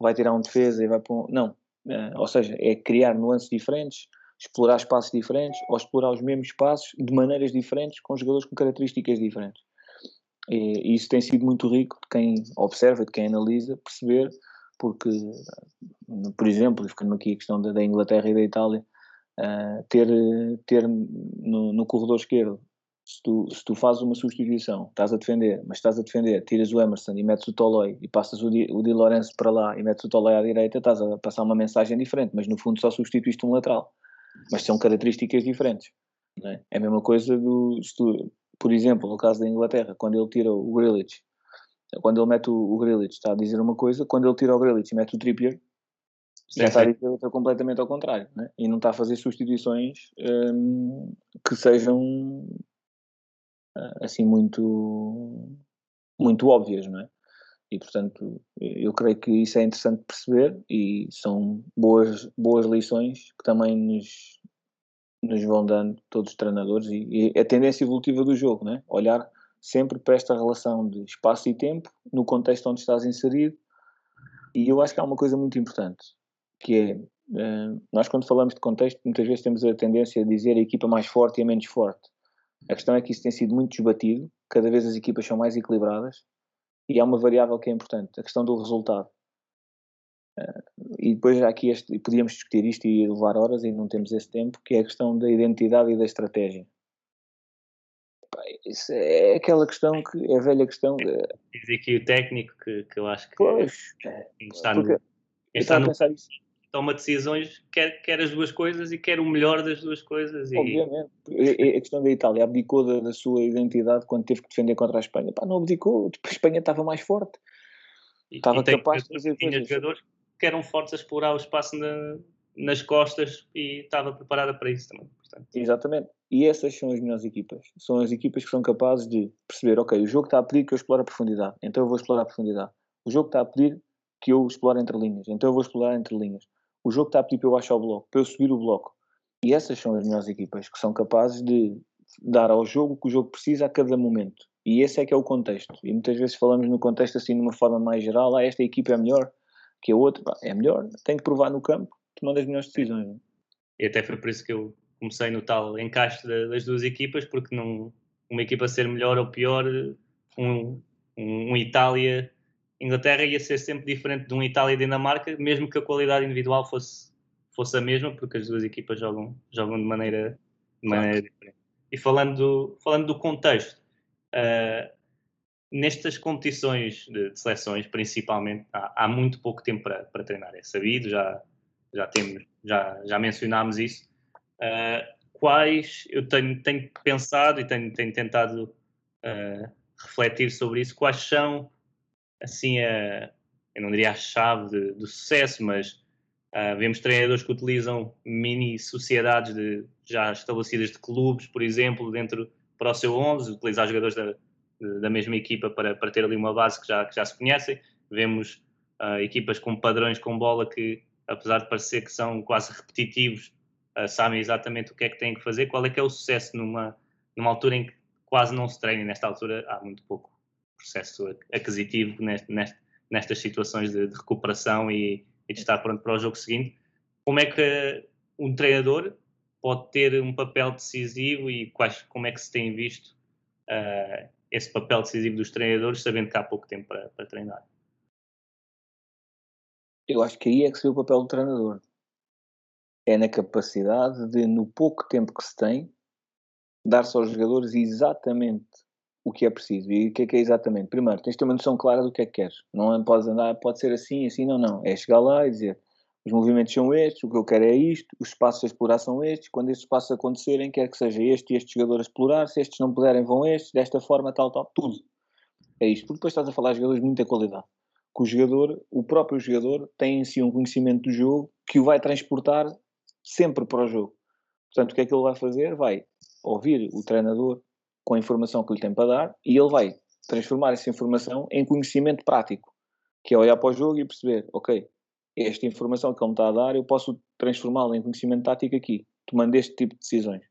vai tirar um defesa e vai pôr um... Não, uh, ou seja, é criar nuances diferentes, explorar espaços diferentes ou explorar os mesmos espaços de maneiras diferentes com jogadores com características diferentes. E, isso tem sido muito rico de quem observa, de quem analisa, perceber, porque, por exemplo, ficando aqui a questão da, da Inglaterra e da Itália, uh, ter, ter no, no, corredor esquerdo, se tu, se tu fazes uma substituição, estás a defender, mas estás a defender, tiras o Emerson e metes o Toloi e passas o Di, o Di Lorenzo para lá e metes o Toloi à direita, estás a passar uma mensagem diferente, mas no fundo só substituíste um lateral mas são características diferentes. É? é? a mesma coisa do, tu, por exemplo, no caso da Inglaterra, quando ele tira o Grealish, quando ele mete o, o Grealish, está a dizer uma coisa, quando ele tira o Grealish e mete o Trippier, já está a dizer outra completamente ao contrário, é? e não está a fazer substituições hum, que sejam ah, assim muito muito óbvias, não é? E, portanto, eu creio que isso é interessante perceber e são boas, boas lições que também nos, nos vão dando todos os treinadores e, e a tendência evolutiva do jogo, né? olhar sempre para esta relação de espaço e tempo no contexto onde estás inserido e eu acho que há uma coisa muito importante que é, uh, nós quando falamos de contexto muitas vezes temos a tendência a dizer a equipa mais forte e a menos forte a questão é que isso tem sido muito desbatido cada vez as equipas são mais equilibradas e há uma variável que é importante, a questão do resultado. E depois aqui este, podíamos discutir isto e levar horas e não temos esse tempo, que é a questão da identidade e da estratégia. Isso é aquela questão que é a velha questão. De... Diz aqui o técnico que, que eu acho que pois, é, está no, está no, toma decisões, quer, quer as duas coisas e quer o melhor das duas coisas. E... Obviamente. A questão da Itália abdicou da, da, sua identidade quando teve que defender contra a Espanha. Pá, não abdicou, a Espanha estava mais forte. E, estava e capaz de fazer coisas. jogadores que eram fortes a explorar o espaço na, nas costas e estava preparada para isso também. Portanto. Exatamente. E essas são as melhores equipas. São as equipas que são capazes de perceber, ok, o jogo está a pedir que eu explore a profundidade, então eu vou explorar a profundidade. O jogo está a pedir que eu explore entre linhas, então eu vou explorar entre linhas o jogo está a pedir para eu baixar o bloco, para eu subir o bloco. E essas são as melhores equipas, que são capazes de dar ao jogo o que o jogo precisa a cada momento. E esse é que é o contexto. E muitas vezes falamos no contexto assim de uma forma mais geral, ah, esta equipa é melhor que a outra. é melhor, tem que provar no campo, tomando as melhores decisões. Né? E até foi por isso que eu comecei no tal encaixe das duas equipas, porque não, uma equipa ser melhor ou pior, um, um, um Itália Inglaterra ia ser sempre diferente de um Itália e Dinamarca, mesmo que a qualidade individual fosse, fosse a mesma, porque as duas equipas jogam, jogam de maneira, de maneira claro. diferente. E falando do, falando do contexto, uh, nestas competições de, de seleções, principalmente, há, há, muito pouco tempo para, para treinar. É sabido, já, já, temos, já, já mencionámos isso. Uh, quais, eu tenho, tenho pensado e tenho, tenho tentado uh, refletir sobre isso, quais são, assim, a, eu não diria a chave de, do sucesso, mas uh, vemos treinadores que utilizam mini sociedades de, já estabelecidas de clubes, por exemplo, dentro para o seu 11, utilizar jogadores da, da mesma equipa para, para ter ali uma base que já, que já se conhecem. Vemos uh, equipas com padrões com bola que, apesar de parecer que são quase repetitivos, uh, sabem exatamente o que é que têm que fazer. Qual é que é o sucesso numa, numa altura em que quase não se treina? Nesta altura há muito pouco processo aquisitivo neste, neste, nestas situações de, de recuperação e, e, de estar pronto para o jogo seguinte. Como é que um treinador pode ter um papel decisivo e quais, como é que se tem visto uh, esse papel decisivo dos treinadores, sabendo que há pouco tempo para, para treinar? Eu acho que aí é que se vê o papel do treinador. É na capacidade de, no pouco tempo que se tem, dar-se aos jogadores exatamente o que é preciso. E o que é que é exatamente? Primeiro, tens de ter uma noção clara do que é que queres. Não é, podes andar, pode ser assim, assim, não, não. É chegar lá e dizer os movimentos são estes, o que eu quero é isto, os espaços a explorar são estes, quando estes espaços acontecerem, quer que seja este e este jogador a explorar, se estes não puderem, vão estes, desta forma, tal, tal, tudo. É isto, porque depois estás a falar de jogadores de muita qualidade. Que o jogador, o próprio jogador, tem em si um conhecimento do jogo que o vai transportar sempre para o jogo. Portanto, o que é que ele vai fazer? Vai ouvir o treinador com a informação que lhe tem para dar e ele vai transformar essa informação em conhecimento prático, que é olhar para o jogo e perceber, ok, esta informação que ele me está a dar, eu posso transformá-la em conhecimento tático aqui, tomando este tipo de decisões.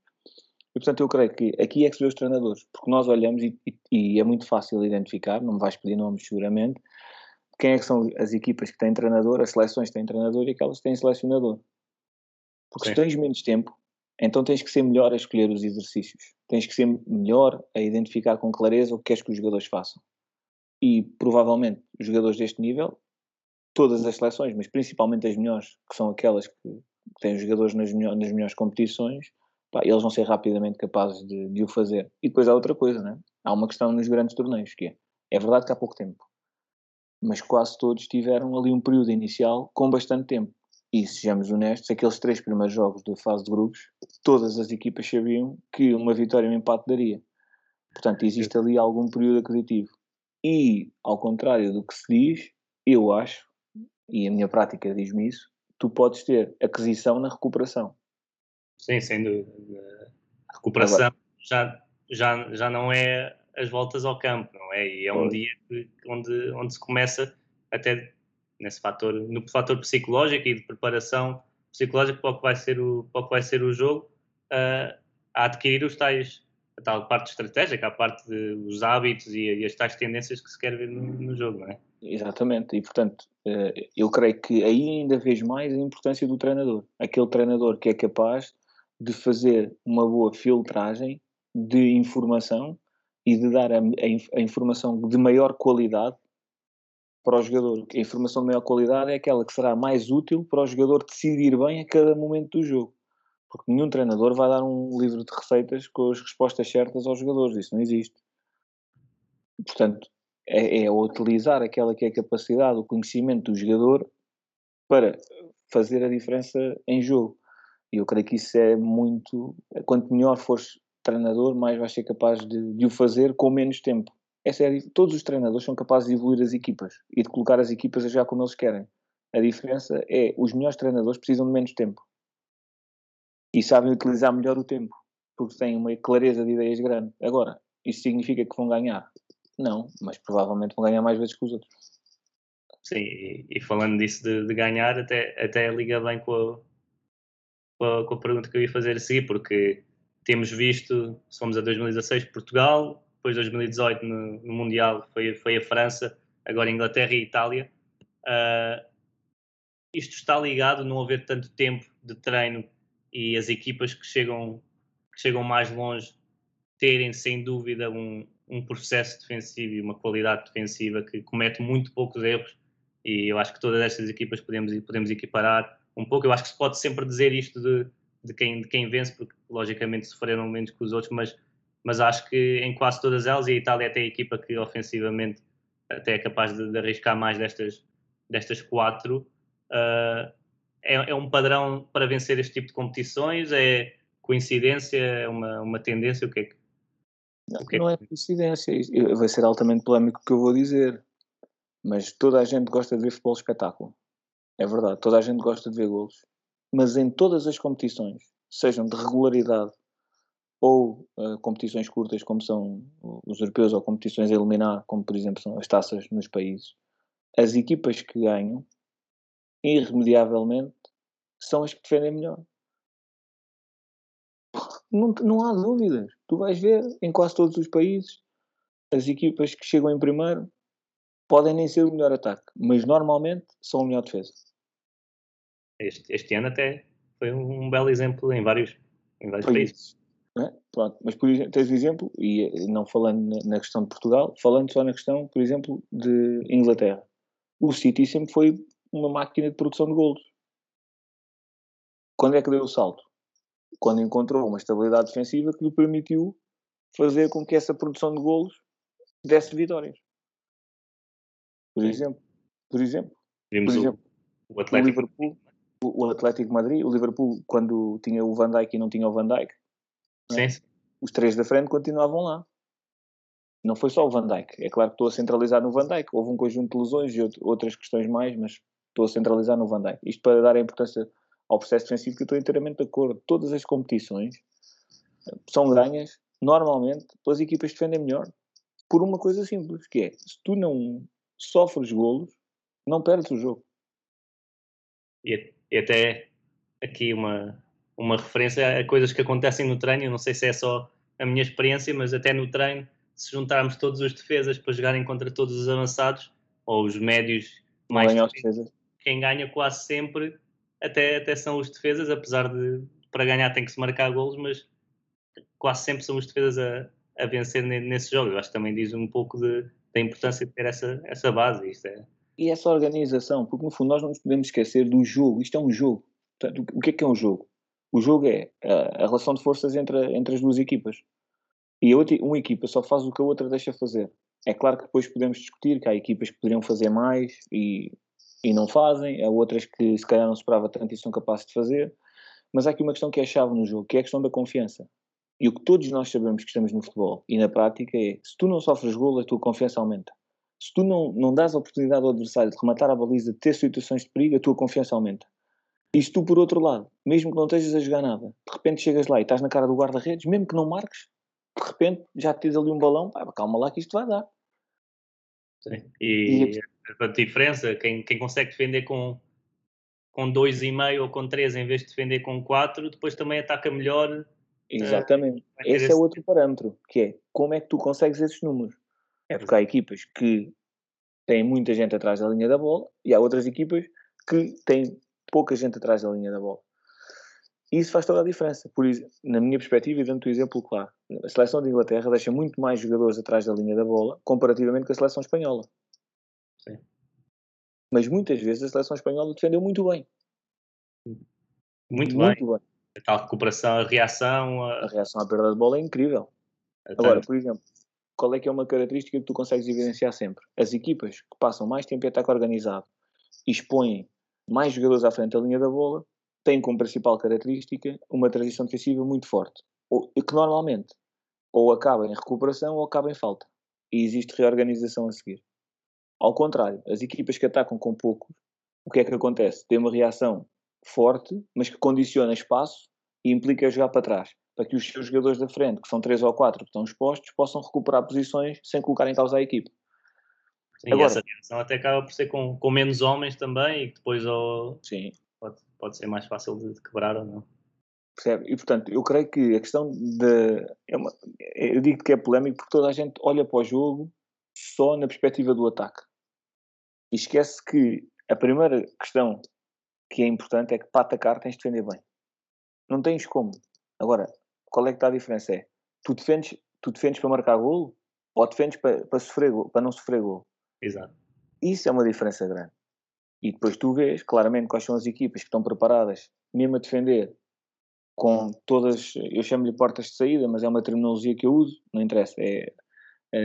E, portanto, eu creio que aqui é que se vê os treinadores, porque nós olhamos e, e, e é muito fácil identificar, não me vais pedir nomes seguramente, quem é que são as equipas que têm treinador, as seleções que têm treinador e aquelas que têm selecionador. Porque Sim. se tens menos tempo, então tens que ser melhor a escolher os exercícios. Tens que ser melhor a identificar com clareza o que queres que os jogadores façam. E provavelmente os jogadores deste nível todas as seleções, mas principalmente as melhores, que são aquelas que têm jogadores nas, nas melhores competições, pá, eles vão ser rapidamente capazes de, de, o fazer. E depois há outra coisa, né? há uma questão nos grandes torneios, que é, é verdade que há pouco tempo, mas quase todos tiveram ali um período inicial com bastante tempo. E sejamos honestos, aqueles três primeiros jogos da fase de grupos, todas as equipas sabiam que uma vitória e um empate daria. Portanto, existe ali algum período aquisitivo. E, ao contrário do que se diz, eu acho e a minha prática diz-me isso, tu podes ter aquisição na recuperação. Sim, sem dúvida. A recuperação já, já, já não é as voltas ao campo, não é? E é um dia que, onde, onde se começa até nesse fator, no fator psicológico e de preparação psicológica para o que vai ser o, para o, que vai ser o jogo, uh, a adquirir os tais, a tal parte estratégica, a parte dos hábitos e, e, as tais tendências que se quer ver no, no jogo, não é? Exatamente, e portanto, eh, eu creio que aí ainda vejo mais a importância do treinador. Aquele treinador que é capaz de fazer uma boa filtragem de informação e de dar a, a informação de maior qualidade para o jogador. A informação de maior qualidade é aquela que será mais útil para o jogador decidir bem a cada momento do jogo. Porque nenhum treinador vai dar um livro de receitas com as respostas certas aos jogadores. Isso não existe. Portanto, é, é utilizar aquela que é a capacidade, o conhecimento do jogador para fazer a diferença em jogo. E eu creio que isso é muito. Quanto melhor fores treinador, mais vais ser capaz de, de o fazer com menos tempo. É, todos os treinadores são capazes de evoluir as equipas e de colocar as equipas a jogar como eles querem. A diferença é os melhores treinadores precisam de menos tempo e sabem utilizar melhor o tempo porque têm uma clareza de ideias grande. Agora, isso significa que vão ganhar? Não, mas provavelmente vão ganhar mais vezes que os outros. Sim, e, falando disso de, de, ganhar, até, até liga bem com a, com a, com, a, pergunta que eu ia fazer a seguir, porque temos visto, somos a 2016 Portugal, depois 2018 no, no Mundial foi, foi a França, agora Inglaterra e Itália. Uh, isto está ligado a não haver tanto tempo de treino e as equipas que chegam, que chegam mais longe terem sem dúvida um, um processo defensivo e uma qualidade defensiva que comete muito poucos erros e eu acho que todas estas equipas podemos, podemos equiparar um pouco. Eu acho que se pode sempre dizer isto de, de, quem, de quem vence, porque logicamente sofreram menos que os outros, mas mas acho que em quase todas elas, e a Itália até a equipa que ofensivamente até é capaz de, de arriscar mais destas, destas quatro, uh, é, é, um padrão para vencer este tipo de competições? É coincidência? É uma, uma tendência? O que é que. Não, que é, não é coincidência, vai ser altamente polémico o que eu vou dizer, mas toda a gente gosta de ver futebol espetáculo. É verdade, toda a gente gosta de ver golos. Mas em todas as competições, sejam de regularidade ou uh, competições curtas, como são os europeus, ou competições a eliminar, como por exemplo são as taças nos países, as equipas que ganham, irremediavelmente, são as que defendem melhor. Não, não há dúvidas. Tu vais ver em quase todos os países as equipas que chegam em primeiro podem nem ser o melhor ataque, mas normalmente são a melhor defesa. Este, este ano até foi um, um belo exemplo em vários, em vários países. É? Pronto, mas por exemplo, tens o exemplo, e não falando na questão de Portugal, falando só na questão, por exemplo, de Inglaterra. O City sempre foi uma máquina de produção de golos. Quando é que deu o salto? Quando encontrou uma estabilidade defensiva que lhe permitiu fazer com que essa produção de golos desse vitórias. Por Sim. exemplo. Por exemplo. Vimos por exemplo, o, o Atlético. O Liverpool, o Atlético Madrid, o Liverpool, quando tinha o Van Dijk e não tinha o Van Dijk, é? Sim. os três da frente continuavam lá. Não foi só o Van Dijk. É claro que estou a centralizar no Van Dijk. Houve um conjunto de lesões e outras questões mais, mas estou a centralizar no Van Dijk. Isto para dar a importância ao processo defensivo que eu estou inteiramente de acordo. Todas as competições são ganhas, normalmente, pelas equipas que defendem melhor, por uma coisa simples, que é, se tu não sofres golos, não perdes o jogo. E, e até aqui uma, uma referência a coisas que acontecem no treino. Eu não sei se é só a minha experiência, mas até no treino, se juntarmos todos os defesas para jogarem contra todos os avançados ou os médios mais defesas, quem ganha quase sempre até, até são os defesas, apesar de para ganhar tem que se marcar golos, mas quase sempre são os defesas a, a vencer nesse jogo. Eu acho que também diz um pouco de, da importância de ter essa, essa base. Isto é... E essa organização, porque no fundo nós não nos podemos esquecer do jogo. Isto é um jogo. Portanto, o que é que é um jogo? O jogo é a, relação de forças entre, entre as duas equipas. E outra, uma equipa só faz o que a outra deixa fazer. É claro que depois podemos discutir que há equipas que poderiam fazer mais e, e não fazem, há outras que se calhar não se esperava tanto e são capazes de fazer. Mas há aqui uma questão que é chave no jogo, que é a questão da confiança. E o que todos nós sabemos que estamos no futebol e na prática é: se tu não sofres golo, a tua confiança aumenta. Se tu não, não dás a oportunidade ao adversário de rematar a baliza, de ter situações de perigo, a tua confiança aumenta. E se tu, por outro lado, mesmo que não estejas a jogar nada, de repente chegas lá e estás na cara do guarda-redes, mesmo que não marques, de repente já tens ali um balão, pá, calma lá que isto vai dar. Sim. E, e a diferença, quem, quem consegue defender com, com dois e meio ou com três em vez de defender com quatro, depois também ataca melhor. Eh, Exatamente. Uh, esse, esse é outro parâmetro, que é como é que tu consegues esses números. É porque há equipas que têm muita gente atrás da linha da bola e há outras equipas que têm pouca gente atrás da linha da bola. Isso faz toda a diferença. Por isso, na minha perspectiva, e dando o exemplo claro, a seleção de Inglaterra deixa muito mais jogadores atrás da linha da bola comparativamente com a seleção espanhola. Sim. Mas muitas vezes a seleção espanhola defendeu muito bem. Muito, muito bem. bem. A tal recuperação, a reação. A... a... reação à perda de bola é incrível. Agora, por exemplo, qual é que é uma característica que tu consegues evidenciar sempre? As equipas que passam mais tempo em ataque organizado e expõem mais jogadores à frente da linha da bola, têm como principal característica uma transição defensiva muito forte, ou, que normalmente ou acaba em recuperação ou acaba em falta. E existe reorganização a seguir. Ao contrário, as equipas que atacam com poucos, o que é que acontece? Tem uma reação forte, mas que condiciona espaço e implica jogar para trás, para que os seus jogadores da frente, que são três ou quatro que estão expostos, possam recuperar posições sem colocar em causa a equipe. Sim, Agora, essa reação até acaba por ser com, com menos homens também e que depois oh, sim. Pode, pode ser mais fácil de, de quebrar ou não. Percebe? E portanto, eu creio que a questão de. É uma, eu digo que é polémico porque toda a gente olha para o jogo só na perspectiva do ataque. E esquece que a primeira questão que é importante é que para atacar tens de defender bem. Não tens como. Agora, qual é que está a diferença? É tu defendes, tu defendes para marcar golo ou defendes para, para, sofrer para não sofrer golo. Exato. Isso é uma diferença grande. E depois tu vês claramente quais são as equipas que estão preparadas, mesmo a defender, com todas, eu chamo-lhe portas de saída, mas é uma terminologia que eu uso, não interessa. É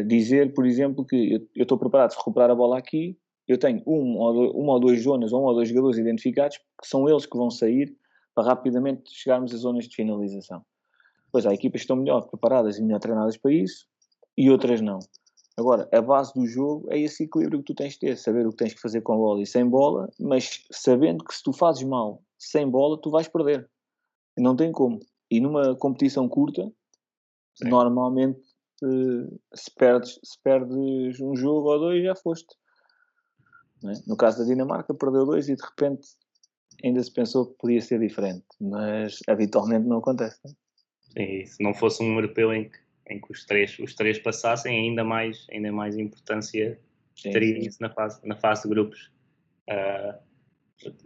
dizer, por exemplo, que eu estou preparado, se recuperar a bola aqui, eu tenho um ou uma ou duas zonas ou um ou dois jogadores identificados, que são eles que vão sair para rapidamente chegarmos às zonas de finalização. Pois há equipas que estão melhor preparadas e melhor treinadas para isso e outras não. Agora, a base do jogo é esse equilíbrio que tu tens de ter, saber o que tens que fazer com a bola e sem bola, mas sabendo que se tu fazes mal sem bola, tu vais perder. Não tem como. E numa competição curta, Sim. normalmente eh, se, perdes, se perdes um jogo ou dois, já foste. É? No caso da Dinamarca, perdeu dois e de repente ainda se pensou que podia ser diferente, mas habitualmente não acontece. Não é? se não fosse um europeu em que, em que os, três, os três passassem, ainda mais, ainda mais importância teria isso na fase, na fase de grupos. Uh,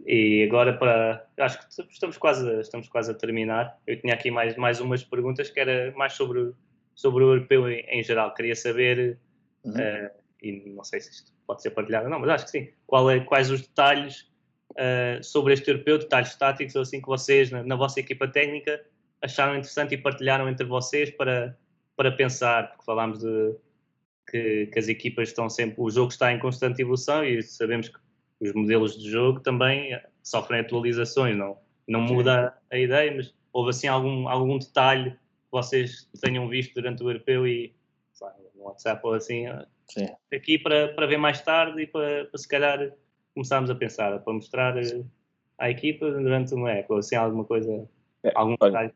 e agora para acho que estamos quase estamos quase a terminar eu tinha aqui mais mais umas perguntas que era mais sobre sobre o europeu em, em geral. Queria saber uhum. uh, e não sei se isto pode ser partilhado ou não mas acho que sim. Qual é, quais os detalhes uh, sobre este europeu detalhes táticos ou assim que vocês na, na, vossa equipa técnica acharam interessante e partilharam entre vocês para para pensar? Porque falámos de que, que as equipas estão sempre o jogo está em constante evolução e sabemos que os modelos de jogo também eh, sofrem atualizações, não, não muda a ideia, mas houve assim algum, algum detalhe vocês tenham visto durante o europeu e no WhatsApp ou assim, Sim. aqui para, para ver mais tarde e para, para se calhar começarmos a pensar, para mostrar eh, à equipa durante uma época, assim alguma coisa, é, algum olha, detalhe.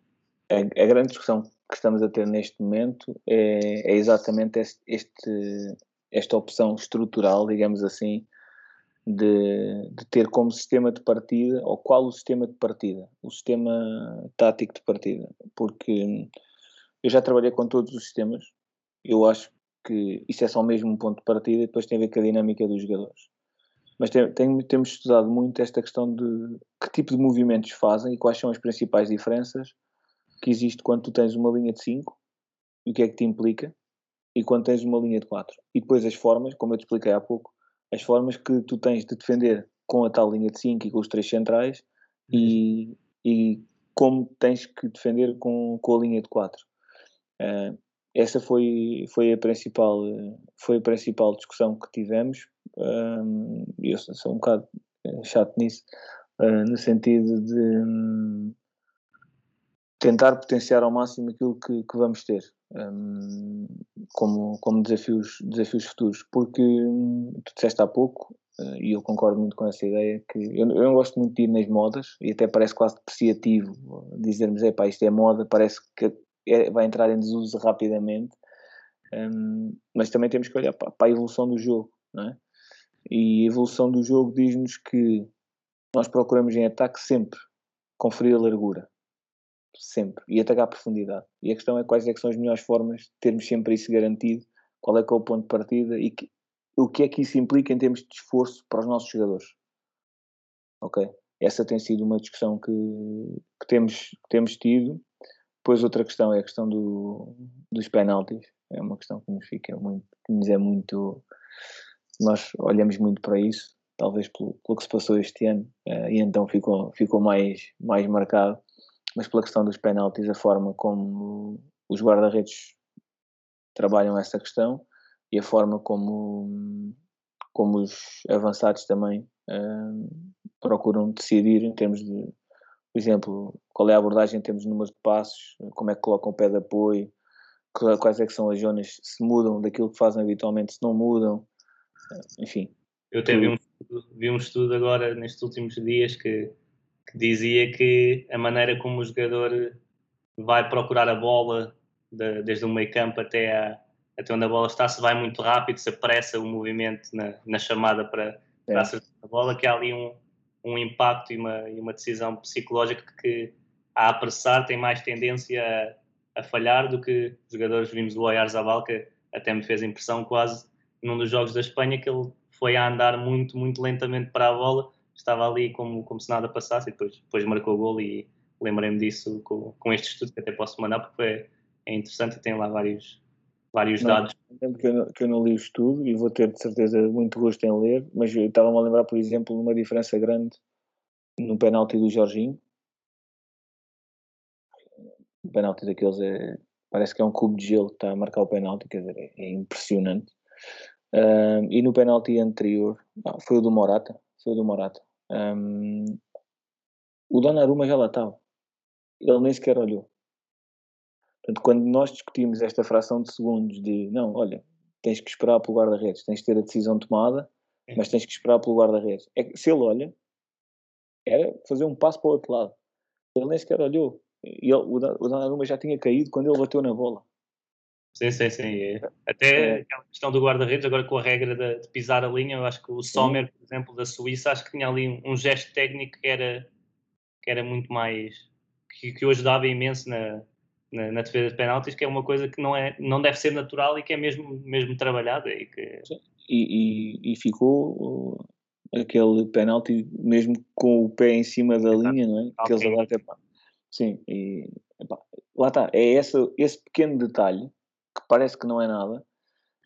A, a, grande discussão que estamos a ter neste momento é, é exatamente este, este, esta opção estrutural, digamos assim, de, de, ter como sistema de partida, ou qual o sistema de partida, o sistema tático de partida, porque eu já trabalhei com todos os sistemas, eu acho que isso é só mesmo um ponto de partida e depois tem a ver com a dinâmica dos jogadores. Mas tem, tem, temos estudado muito esta questão de que tipo de movimentos fazem e quais são as principais diferenças que existe quando tu tens uma linha de 5 e o que é que te implica e quando tens uma linha de 4. E depois as formas, como eu te expliquei há pouco, as formas que tu tens de defender com a tal linha de 5 e com os três centrais e, e como tens que defender com, com a linha de 4. Uh, eh, essa foi, foi, a principal, foi a principal discussão que tivemos. Um, eh, eu sou um bocado eh, chato nisso, uh, no sentido de um, tentar potenciar ao máximo aquilo que, que vamos ter como, como desafios, desafios futuros, porque hum, tu disseste há pouco, uh, e eu concordo muito com essa ideia, que eu, eu, não gosto muito de ir nas modas, e até parece quase depreciativo dizermos, é pá, isto é moda, parece que é, vai entrar em desuso rapidamente, um, mas também temos que olhar para, para a evolução do jogo, não é? E a evolução do jogo diz-nos que nós procuramos em ataque sempre conferir a largura sempre, e atacar a profundidade. E a questão é quais é que são as melhores formas de termos sempre isso garantido, qual é que é o ponto de partida e que, o que é que isso implica em termos de esforço para os nossos jogadores. Ok? Essa tem sido uma discussão que, que temos, que temos tido. Depois outra questão é a questão do, dos penaltis. É uma questão que nos fica muito, que nos é muito. Nós olhamos muito para isso, talvez pelo, pelo que se passou este ano, uh, e então ficou, ficou mais, mais marcado mas pela questão dos penaltis, a forma como os guarda-redes trabalham essa questão e a forma como, como os avançados também uh, procuram decidir em termos de, por exemplo, qual é a abordagem em termos de número de passos, como é que colocam o pé de apoio, quais é que são as zonas, se mudam daquilo que fazem habitualmente, se não mudam, enfim. Eu até vi um, vi um estudo agora, nestes últimos dias, que que dizia que a maneira como o jogador vai procurar a bola de, desde o meio campo até, a, até onde a bola está, se vai muito rápido, se apressa o movimento na, na chamada para, é. para acertar a bola, que há ali um, um impacto e uma, e uma decisão psicológica que a apressar tem mais tendência a, a falhar do que os jogadores vimos do Oyarzabal, que até me fez impressão quase num dos jogos da Espanha que ele foi a andar muito, muito lentamente para a bola estava ali como, como se nada passasse e depois, depois marcou o gol e lembrei-me disso com, com este estudo que até posso mandar porque é, é interessante e tem lá vários, vários não, dados. Que eu, não, que eu não li o estudo e vou ter de certeza muito gosto em ler, mas eu estava-me a lembrar, por exemplo, de uma diferença grande no penalti do Jorginho, O penalti daqueles é, parece que é um cubo de gelo que está a marcar o penalti, quer dizer, é, é impressionante. E no penalti anterior, não, foi o do Morata, foi o do Morata. Um, o Donnarumma já lá estava. Ele nem sequer olhou. Portanto, quando nós discutimos esta fração de segundos de não, olha, tens que esperar pelo guarda-redes, tens que ter a decisão tomada, mas tens que esperar pelo guarda-redes. É se ele olha, era fazer um passo para o outro lado. Ele nem sequer olhou. E ele, o Donnarumma já tinha caído quando ele bateu na bola. Sim, sim, sim. É. Até é. aquela questão do guarda-redes, agora com a regra de, de, pisar a linha, eu acho que o Sommer, por exemplo, da Suíça, acho que tinha ali um, um gesto técnico que era, que era muito mais. que, que o ajudava imenso na, na, na, defesa de penaltis, que é uma coisa que não, é, não deve ser natural e que é mesmo, mesmo trabalhada. E, que... e, e, e ficou aquele penalti mesmo com o pé em cima da linha, não é? Que eles agora até. Sim, e epá, lá está. É esse, esse pequeno detalhe que parece que não é nada,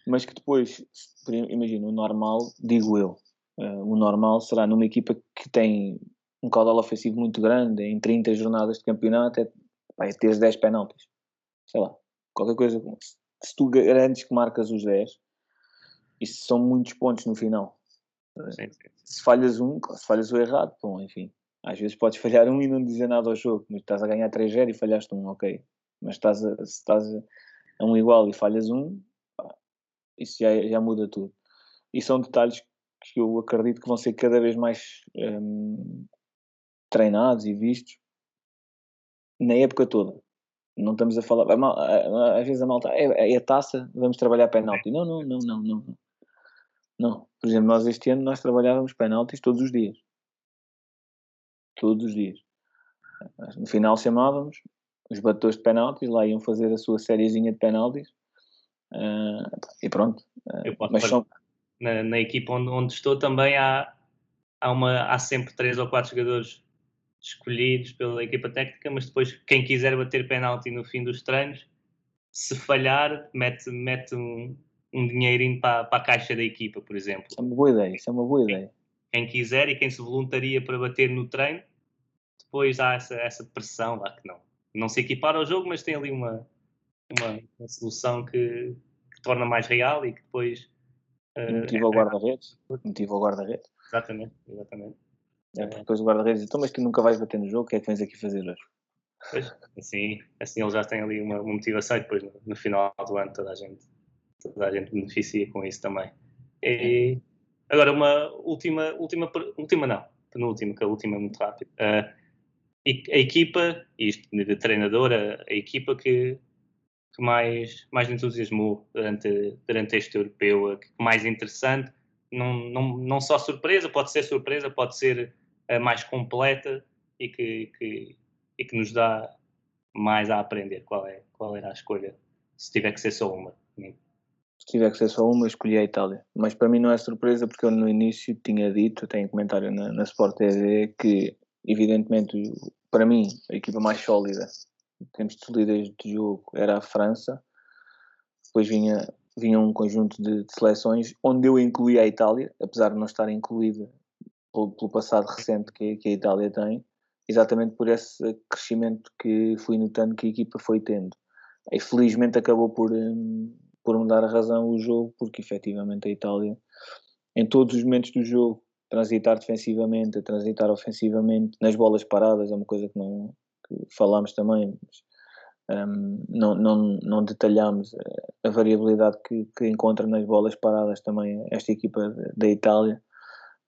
mas que depois, imagina, o normal, digo eu, uh, o normal será numa equipa que tem um caudal ofensivo muito grande, em 30 jornadas de campeonato, é, pá, é ter 10 penaltis. Sei lá, qualquer coisa. Se tu garantes que marcas os 10, isso são muitos pontos no final. Sim, sim. Se falhas um, se falhas o errado, bom, enfim. Às vezes podes falhar um e não dizer nada ao jogo, mas estás a ganhar 3-0 e falhaste um, ok. Mas estás a, estás a, a um igual e falhas um, pá, isso já, já muda tudo. E são detalhes que eu acredito que vão ser cada vez mais um, treinados e vistos na época toda. Não estamos a falar. às vezes a malta é, é a taça, vamos trabalhar penalti. Não, não, não, não, não. Não. Por exemplo, nós este ano nós trabalhávamos penaltis todos os dias. Todos os dias. No final chamávamos os batedores de penaltis, lá iam fazer a sua sériezinha de penaltis. Uh, e pronto. Uh, mas são... na, na, equipa onde, onde, estou também há, há, uma, há sempre três ou quatro jogadores escolhidos pela equipa técnica, mas depois quem quiser bater penalti no fim dos treinos, se falhar, mete, mete um, um dinheirinho para, para a caixa da equipa, por exemplo. Isso é uma boa ideia, isso é uma boa ideia. Quem quiser e quem se voluntaria para bater no treino, depois há essa, essa pressão lá que não. Não se equipar ao jogo, mas tem ali uma, uma, uma solução que, que, torna mais real e que depois. Uh, motiva é, o guarda-redes. Motiva o guarda-redes. Exatamente, exatamente. É, porque depois o guarda-redes diz: então, mas que nunca vais bater no jogo, o que é que vens aqui fazer hoje? Pois, assim, assim eles já têm ali uma, uma motivação e depois no, no final do ano toda a gente toda a gente beneficia com isso também. E, agora, uma última, última, última não, penúltima, que a última é muito rápida. Uh, a equipa, isto de treinadora, a equipa que, que mais, mais entusiasmou durante, durante este europeu, que mais interessante, não, não, não só surpresa, pode ser surpresa, pode ser a mais completa e que, que, e que nos dá mais a aprender qual, é, qual era a escolha, se tiver que ser só uma se tiver que ser só uma, escolhi a Itália. Mas para mim não é surpresa porque eu no início tinha dito, tenho comentário na, na Sport TV, que evidentemente para mim a equipa mais sólida em termos de solidez de jogo era a França. Depois vinha, vinha um conjunto de, de seleções onde eu incluía a Itália, apesar de não estar incluída pelo, pelo passado recente que, que a Itália tem, exatamente por esse crescimento que fui notando que a equipa foi tendo. E felizmente acabou por, hum, por me dar a razão o jogo, porque efetivamente a Itália, em todos os momentos do jogo, transitar defensivamente, transitar ofensivamente, nas bolas paradas, é uma coisa que não que falámos também, mas um, não, não, não detalhámos a variabilidade que, que encontra nas bolas paradas também esta equipa da Itália.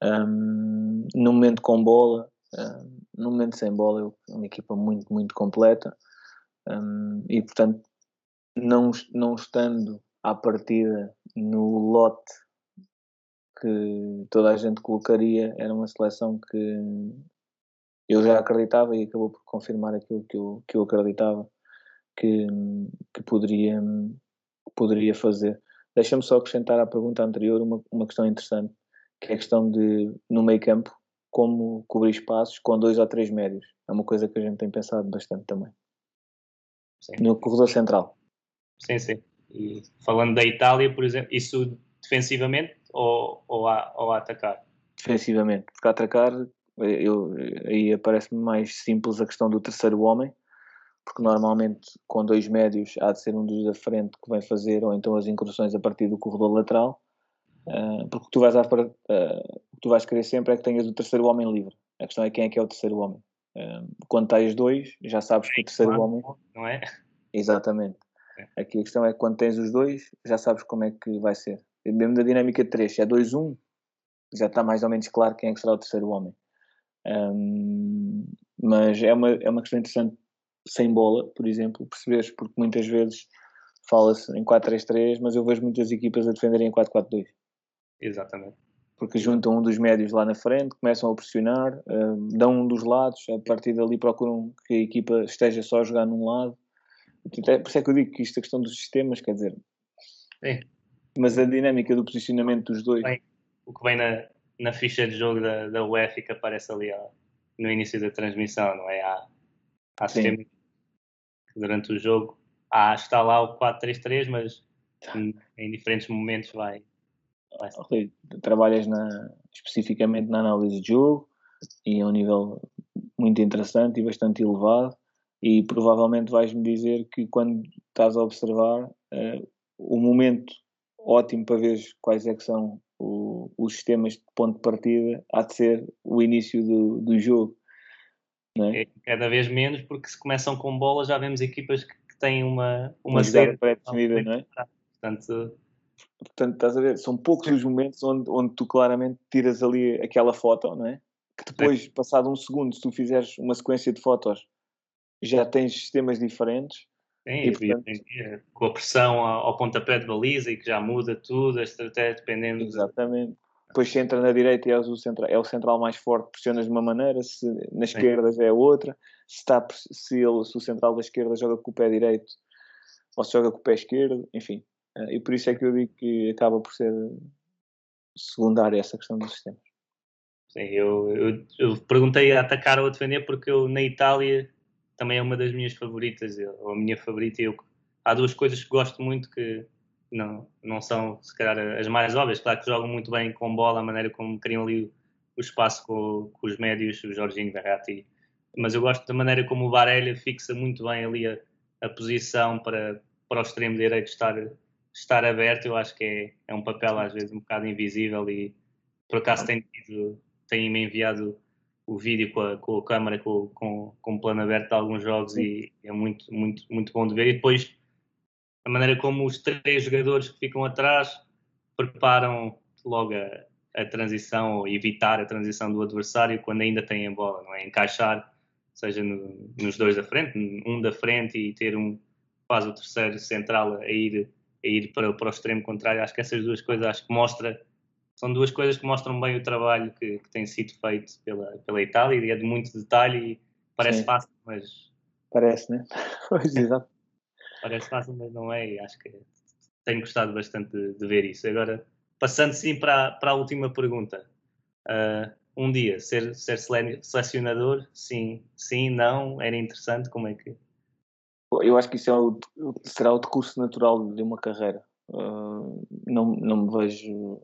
Um, no momento com bola, um, no momento sem bola, é uma equipa muito, muito completa. Um, e portanto, não, não estando à partida no lote que toda a gente colocaria, era uma seleção que eu já acreditava e acabou por confirmar aquilo que eu, que eu acreditava que, que poderia, poderia fazer. Deixa-me só acrescentar à pergunta anterior uma, uma questão interessante, que é a questão de, no meio campo, como cobrir espaços com dois ou três médios. É uma coisa que a gente tem pensado bastante também. Sim. No corredor central. Sim, sim. E falando da Itália, por exemplo, isso defensivamente ou, ou, a, ou a atacar? Defensivamente, porque a atacar eu, aí aparece-me mais simples a questão do terceiro homem, porque normalmente com dois médios há de ser um dos da frente que vem fazer, ou então as incursões a partir do corredor lateral, uh, porque tu vais, à, uh, o que tu vais querer sempre é que tenhas o terceiro homem livre. A questão é quem é que é o terceiro homem. Uh, quando tens dois, já sabes que o terceiro homem. Não é? Exatamente. É. Aqui a questão é que quando tens os dois, já sabes como é que vai ser. Mesmo da dinâmica de 3, se é 2-1, já está mais ou menos claro quem é que será o terceiro homem. Um, mas é uma, é uma questão interessante sem bola, por exemplo, perceberes, porque muitas vezes fala-se em 4-3-3, mas eu vejo muitas equipas a defenderem em 4-4-2. Exatamente. Porque juntam um dos médios lá na frente, começam a pressionar, um, dão um dos lados, a partir dali procuram que a equipa esteja só a jogar num lado. É, por isso é que eu digo que isto é questão dos sistemas, quer dizer. Sim. Mas a dinâmica do posicionamento dos dois. Bem, o que vem na, na ficha de jogo da, da UEFA que aparece ali ó, no início da transmissão, não é? Há, há sistemas durante o jogo há, está lá o 4-3-3, mas em, em, diferentes momentos vai. vai okay. Trabalhas na, especificamente na análise de jogo e a um nível muito interessante e bastante elevado e provavelmente vais-me dizer que quando estás a observar uh, o momento ótimo para ver quais é que são o, os sistemas de ponto de partida há de ser o início do, do jogo. É? é? cada vez menos porque se começam com bola já vemos equipas que, que têm uma, uma saída pré-definida, não é? Portanto, Portanto, estás a ver, são poucos os momentos onde, onde tu claramente tiras ali aquela foto, não é? Que depois, passado um segundo, se tu fizeres uma sequência de fotos já tens sistemas diferentes. Sim, e, portanto, com a pressão ao pontapé de baliza e que já muda tudo, a estratégia dependendo. Exatamente. De... Depois se entra na direita e és o central, é o central mais forte, pressionas de uma maneira, se na esquerda já é outra, se, está, se, ele, se o central da esquerda joga com o pé direito ou se joga com o pé esquerdo, enfim. Eh, e por isso é que eu digo que acaba por ser secundária essa questão dos sistemas. Sim, eu, eu, eu perguntei a atacar ou a defender porque eu na Itália também é uma das minhas favoritas, ou a minha favorita. Eu, há duas coisas que gosto muito que não, não são, se calhar, as mais óbvias. Claro que jogam muito bem com bola, a maneira como criam ali o espaço com, com os médios, o Jorginho Verratti. Mas eu gosto da maneira como o Varela fixa muito bem ali a, a posição para, para o extremo direito estar, estar aberto. Eu acho que é, é um papel às vezes um bocado invisível e por acaso tem, tem me enviado o vídeo com a, com a câmera com, com, com o plano aberto de alguns jogos Sim. e é muito, muito, muito bom de ver. E depois a maneira como os três jogadores que ficam atrás preparam logo a, a transição ou evitar a transição do adversário quando ainda têm a bola, não é? Encaixar, seja no, nos dois da frente, um da frente e ter um faz o terceiro central a ir, a ir para, para o extremo contrário. Acho que essas duas coisas acho que mostra são duas coisas que mostram bem o trabalho que, que tem sido feito pela, pela Itália e é de muito detalhe e parece Sim. fácil, mas. Parece, né? [laughs] Pois, exato. Parece fácil, mas não é, e acho que tenho gostado bastante de, de ver isso. Agora, passando sim para, para a última pergunta. Uh, um dia, ser, ser selecionador, sim, sim, não, era interessante, como é que. Eu acho que isso é o, será o decurso natural de uma carreira. Uh, não, não me vejo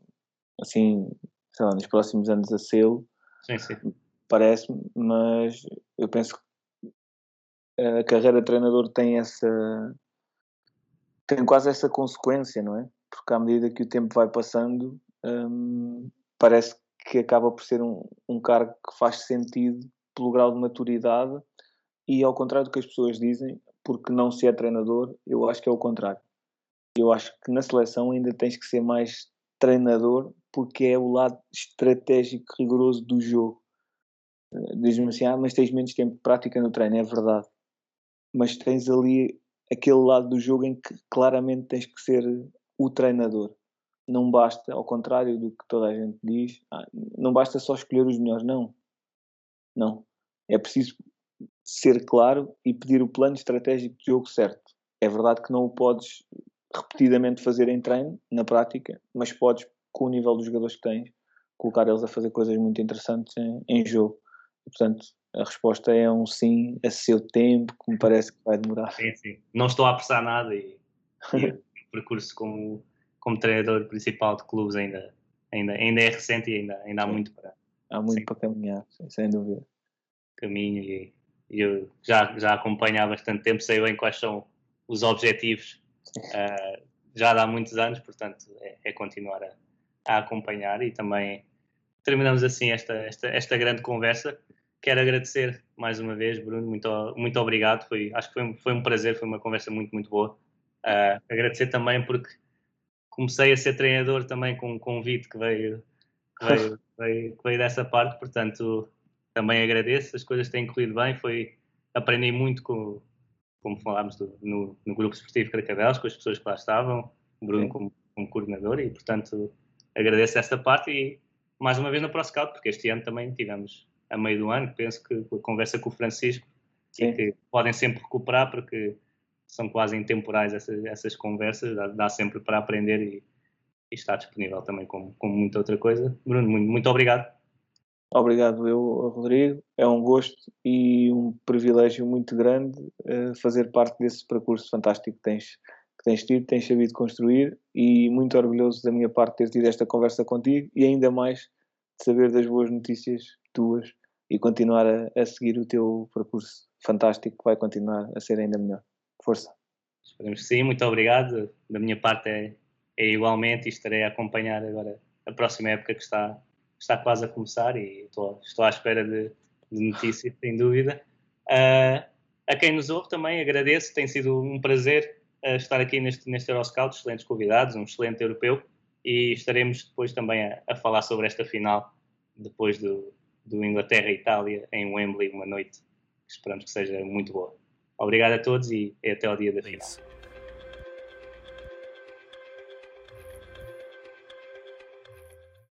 assim, sei lá, nos próximos anos a sê-lo. Sim, sim. Parece-me, mas eu penso que a carreira de treinador tem essa. tem quase essa consequência, não é? Porque à medida que o tempo vai passando, hum, parece que acaba por ser um, um cargo que faz sentido pelo grau de maturidade e ao contrário do que as pessoas dizem, porque não se é treinador, eu acho que é o contrário. Eu acho que na seleção ainda tens que ser mais treinador porque é o lado estratégico rigoroso do jogo. Eh, diz-me assim, ah, mas tens menos tempo de prática no treino, é verdade. Mas tens ali aquele lado do jogo em que claramente tens que ser o treinador. Não basta, ao contrário do que toda a gente diz, ah, não basta só escolher os melhores, não. Não. É preciso ser claro e pedir o plano estratégico de jogo certo. É verdade que não o podes repetidamente fazer em treino, na prática, mas podes, com o nível dos jogadores que tens, colocar eles a fazer coisas muito interessantes em, em jogo. E, portanto, a resposta é um sim a seu tempo, que me parece que vai demorar. Sim, sim. Não estou a apressar nada e, e [laughs] o percurso como, como treinador principal de clubes ainda, ainda, ainda é recente e ainda, ainda há muito para. Há muito sim. para caminhar, sem dúvida. Caminho e, eu já, já acompanho há bastante tempo, sei bem quais são os objetivos uh, já há muitos anos, portanto é, é continuar a, a, acompanhar e também terminamos assim esta, esta, esta grande conversa. Quero agradecer mais uma vez, Bruno, muito, muito obrigado. Foi, acho que foi, foi um prazer, foi uma conversa muito, muito boa. Uh, agradecer também porque comecei a ser treinador também com um convite que veio, que veio, [laughs] veio, que veio dessa parte, portanto também agradeço. As coisas têm corrido bem, foi, aprendi muito com, como falámos do, no, no, grupo esportivo Cracadelos, com as pessoas que lá estavam, Bruno como, como, coordenador, e portanto agradeço esta parte e mais uma vez no ProScout, porque este ano também tivemos a meio do ano, penso que a conversa com o Francisco, Sim. que podem sempre recuperar, porque são quase intemporais essas, essas conversas, dá, dá, sempre para aprender e, e, está disponível também como, como muita outra coisa. Bruno, muito, muito obrigado. Obrigado eu, Rodrigo. É um gosto e um privilégio muito grande uh, fazer parte desse percurso fantástico que tens, que tens tido, tens sabido construir e muito orgulhoso da minha parte ter tido esta conversa contigo e ainda mais de saber das boas notícias tuas e continuar a, a seguir o teu percurso fantástico que vai continuar a ser ainda melhor. Força. Esperemos que sim, muito obrigado. Da minha parte é, é igualmente e estarei a acompanhar agora a próxima época que está, está quase a começar e estou, estou à espera de, de notícias, sem dúvida. Uh, a quem nos ouve também agradeço, tem sido um prazer estar aqui neste, neste Euroscout, excelentes convidados, um excelente europeu e estaremos depois também a, a falar sobre esta final depois do, do Inglaterra e Itália em Wembley, uma noite que esperamos que seja muito boa. Obrigado a todos e até ao dia da final.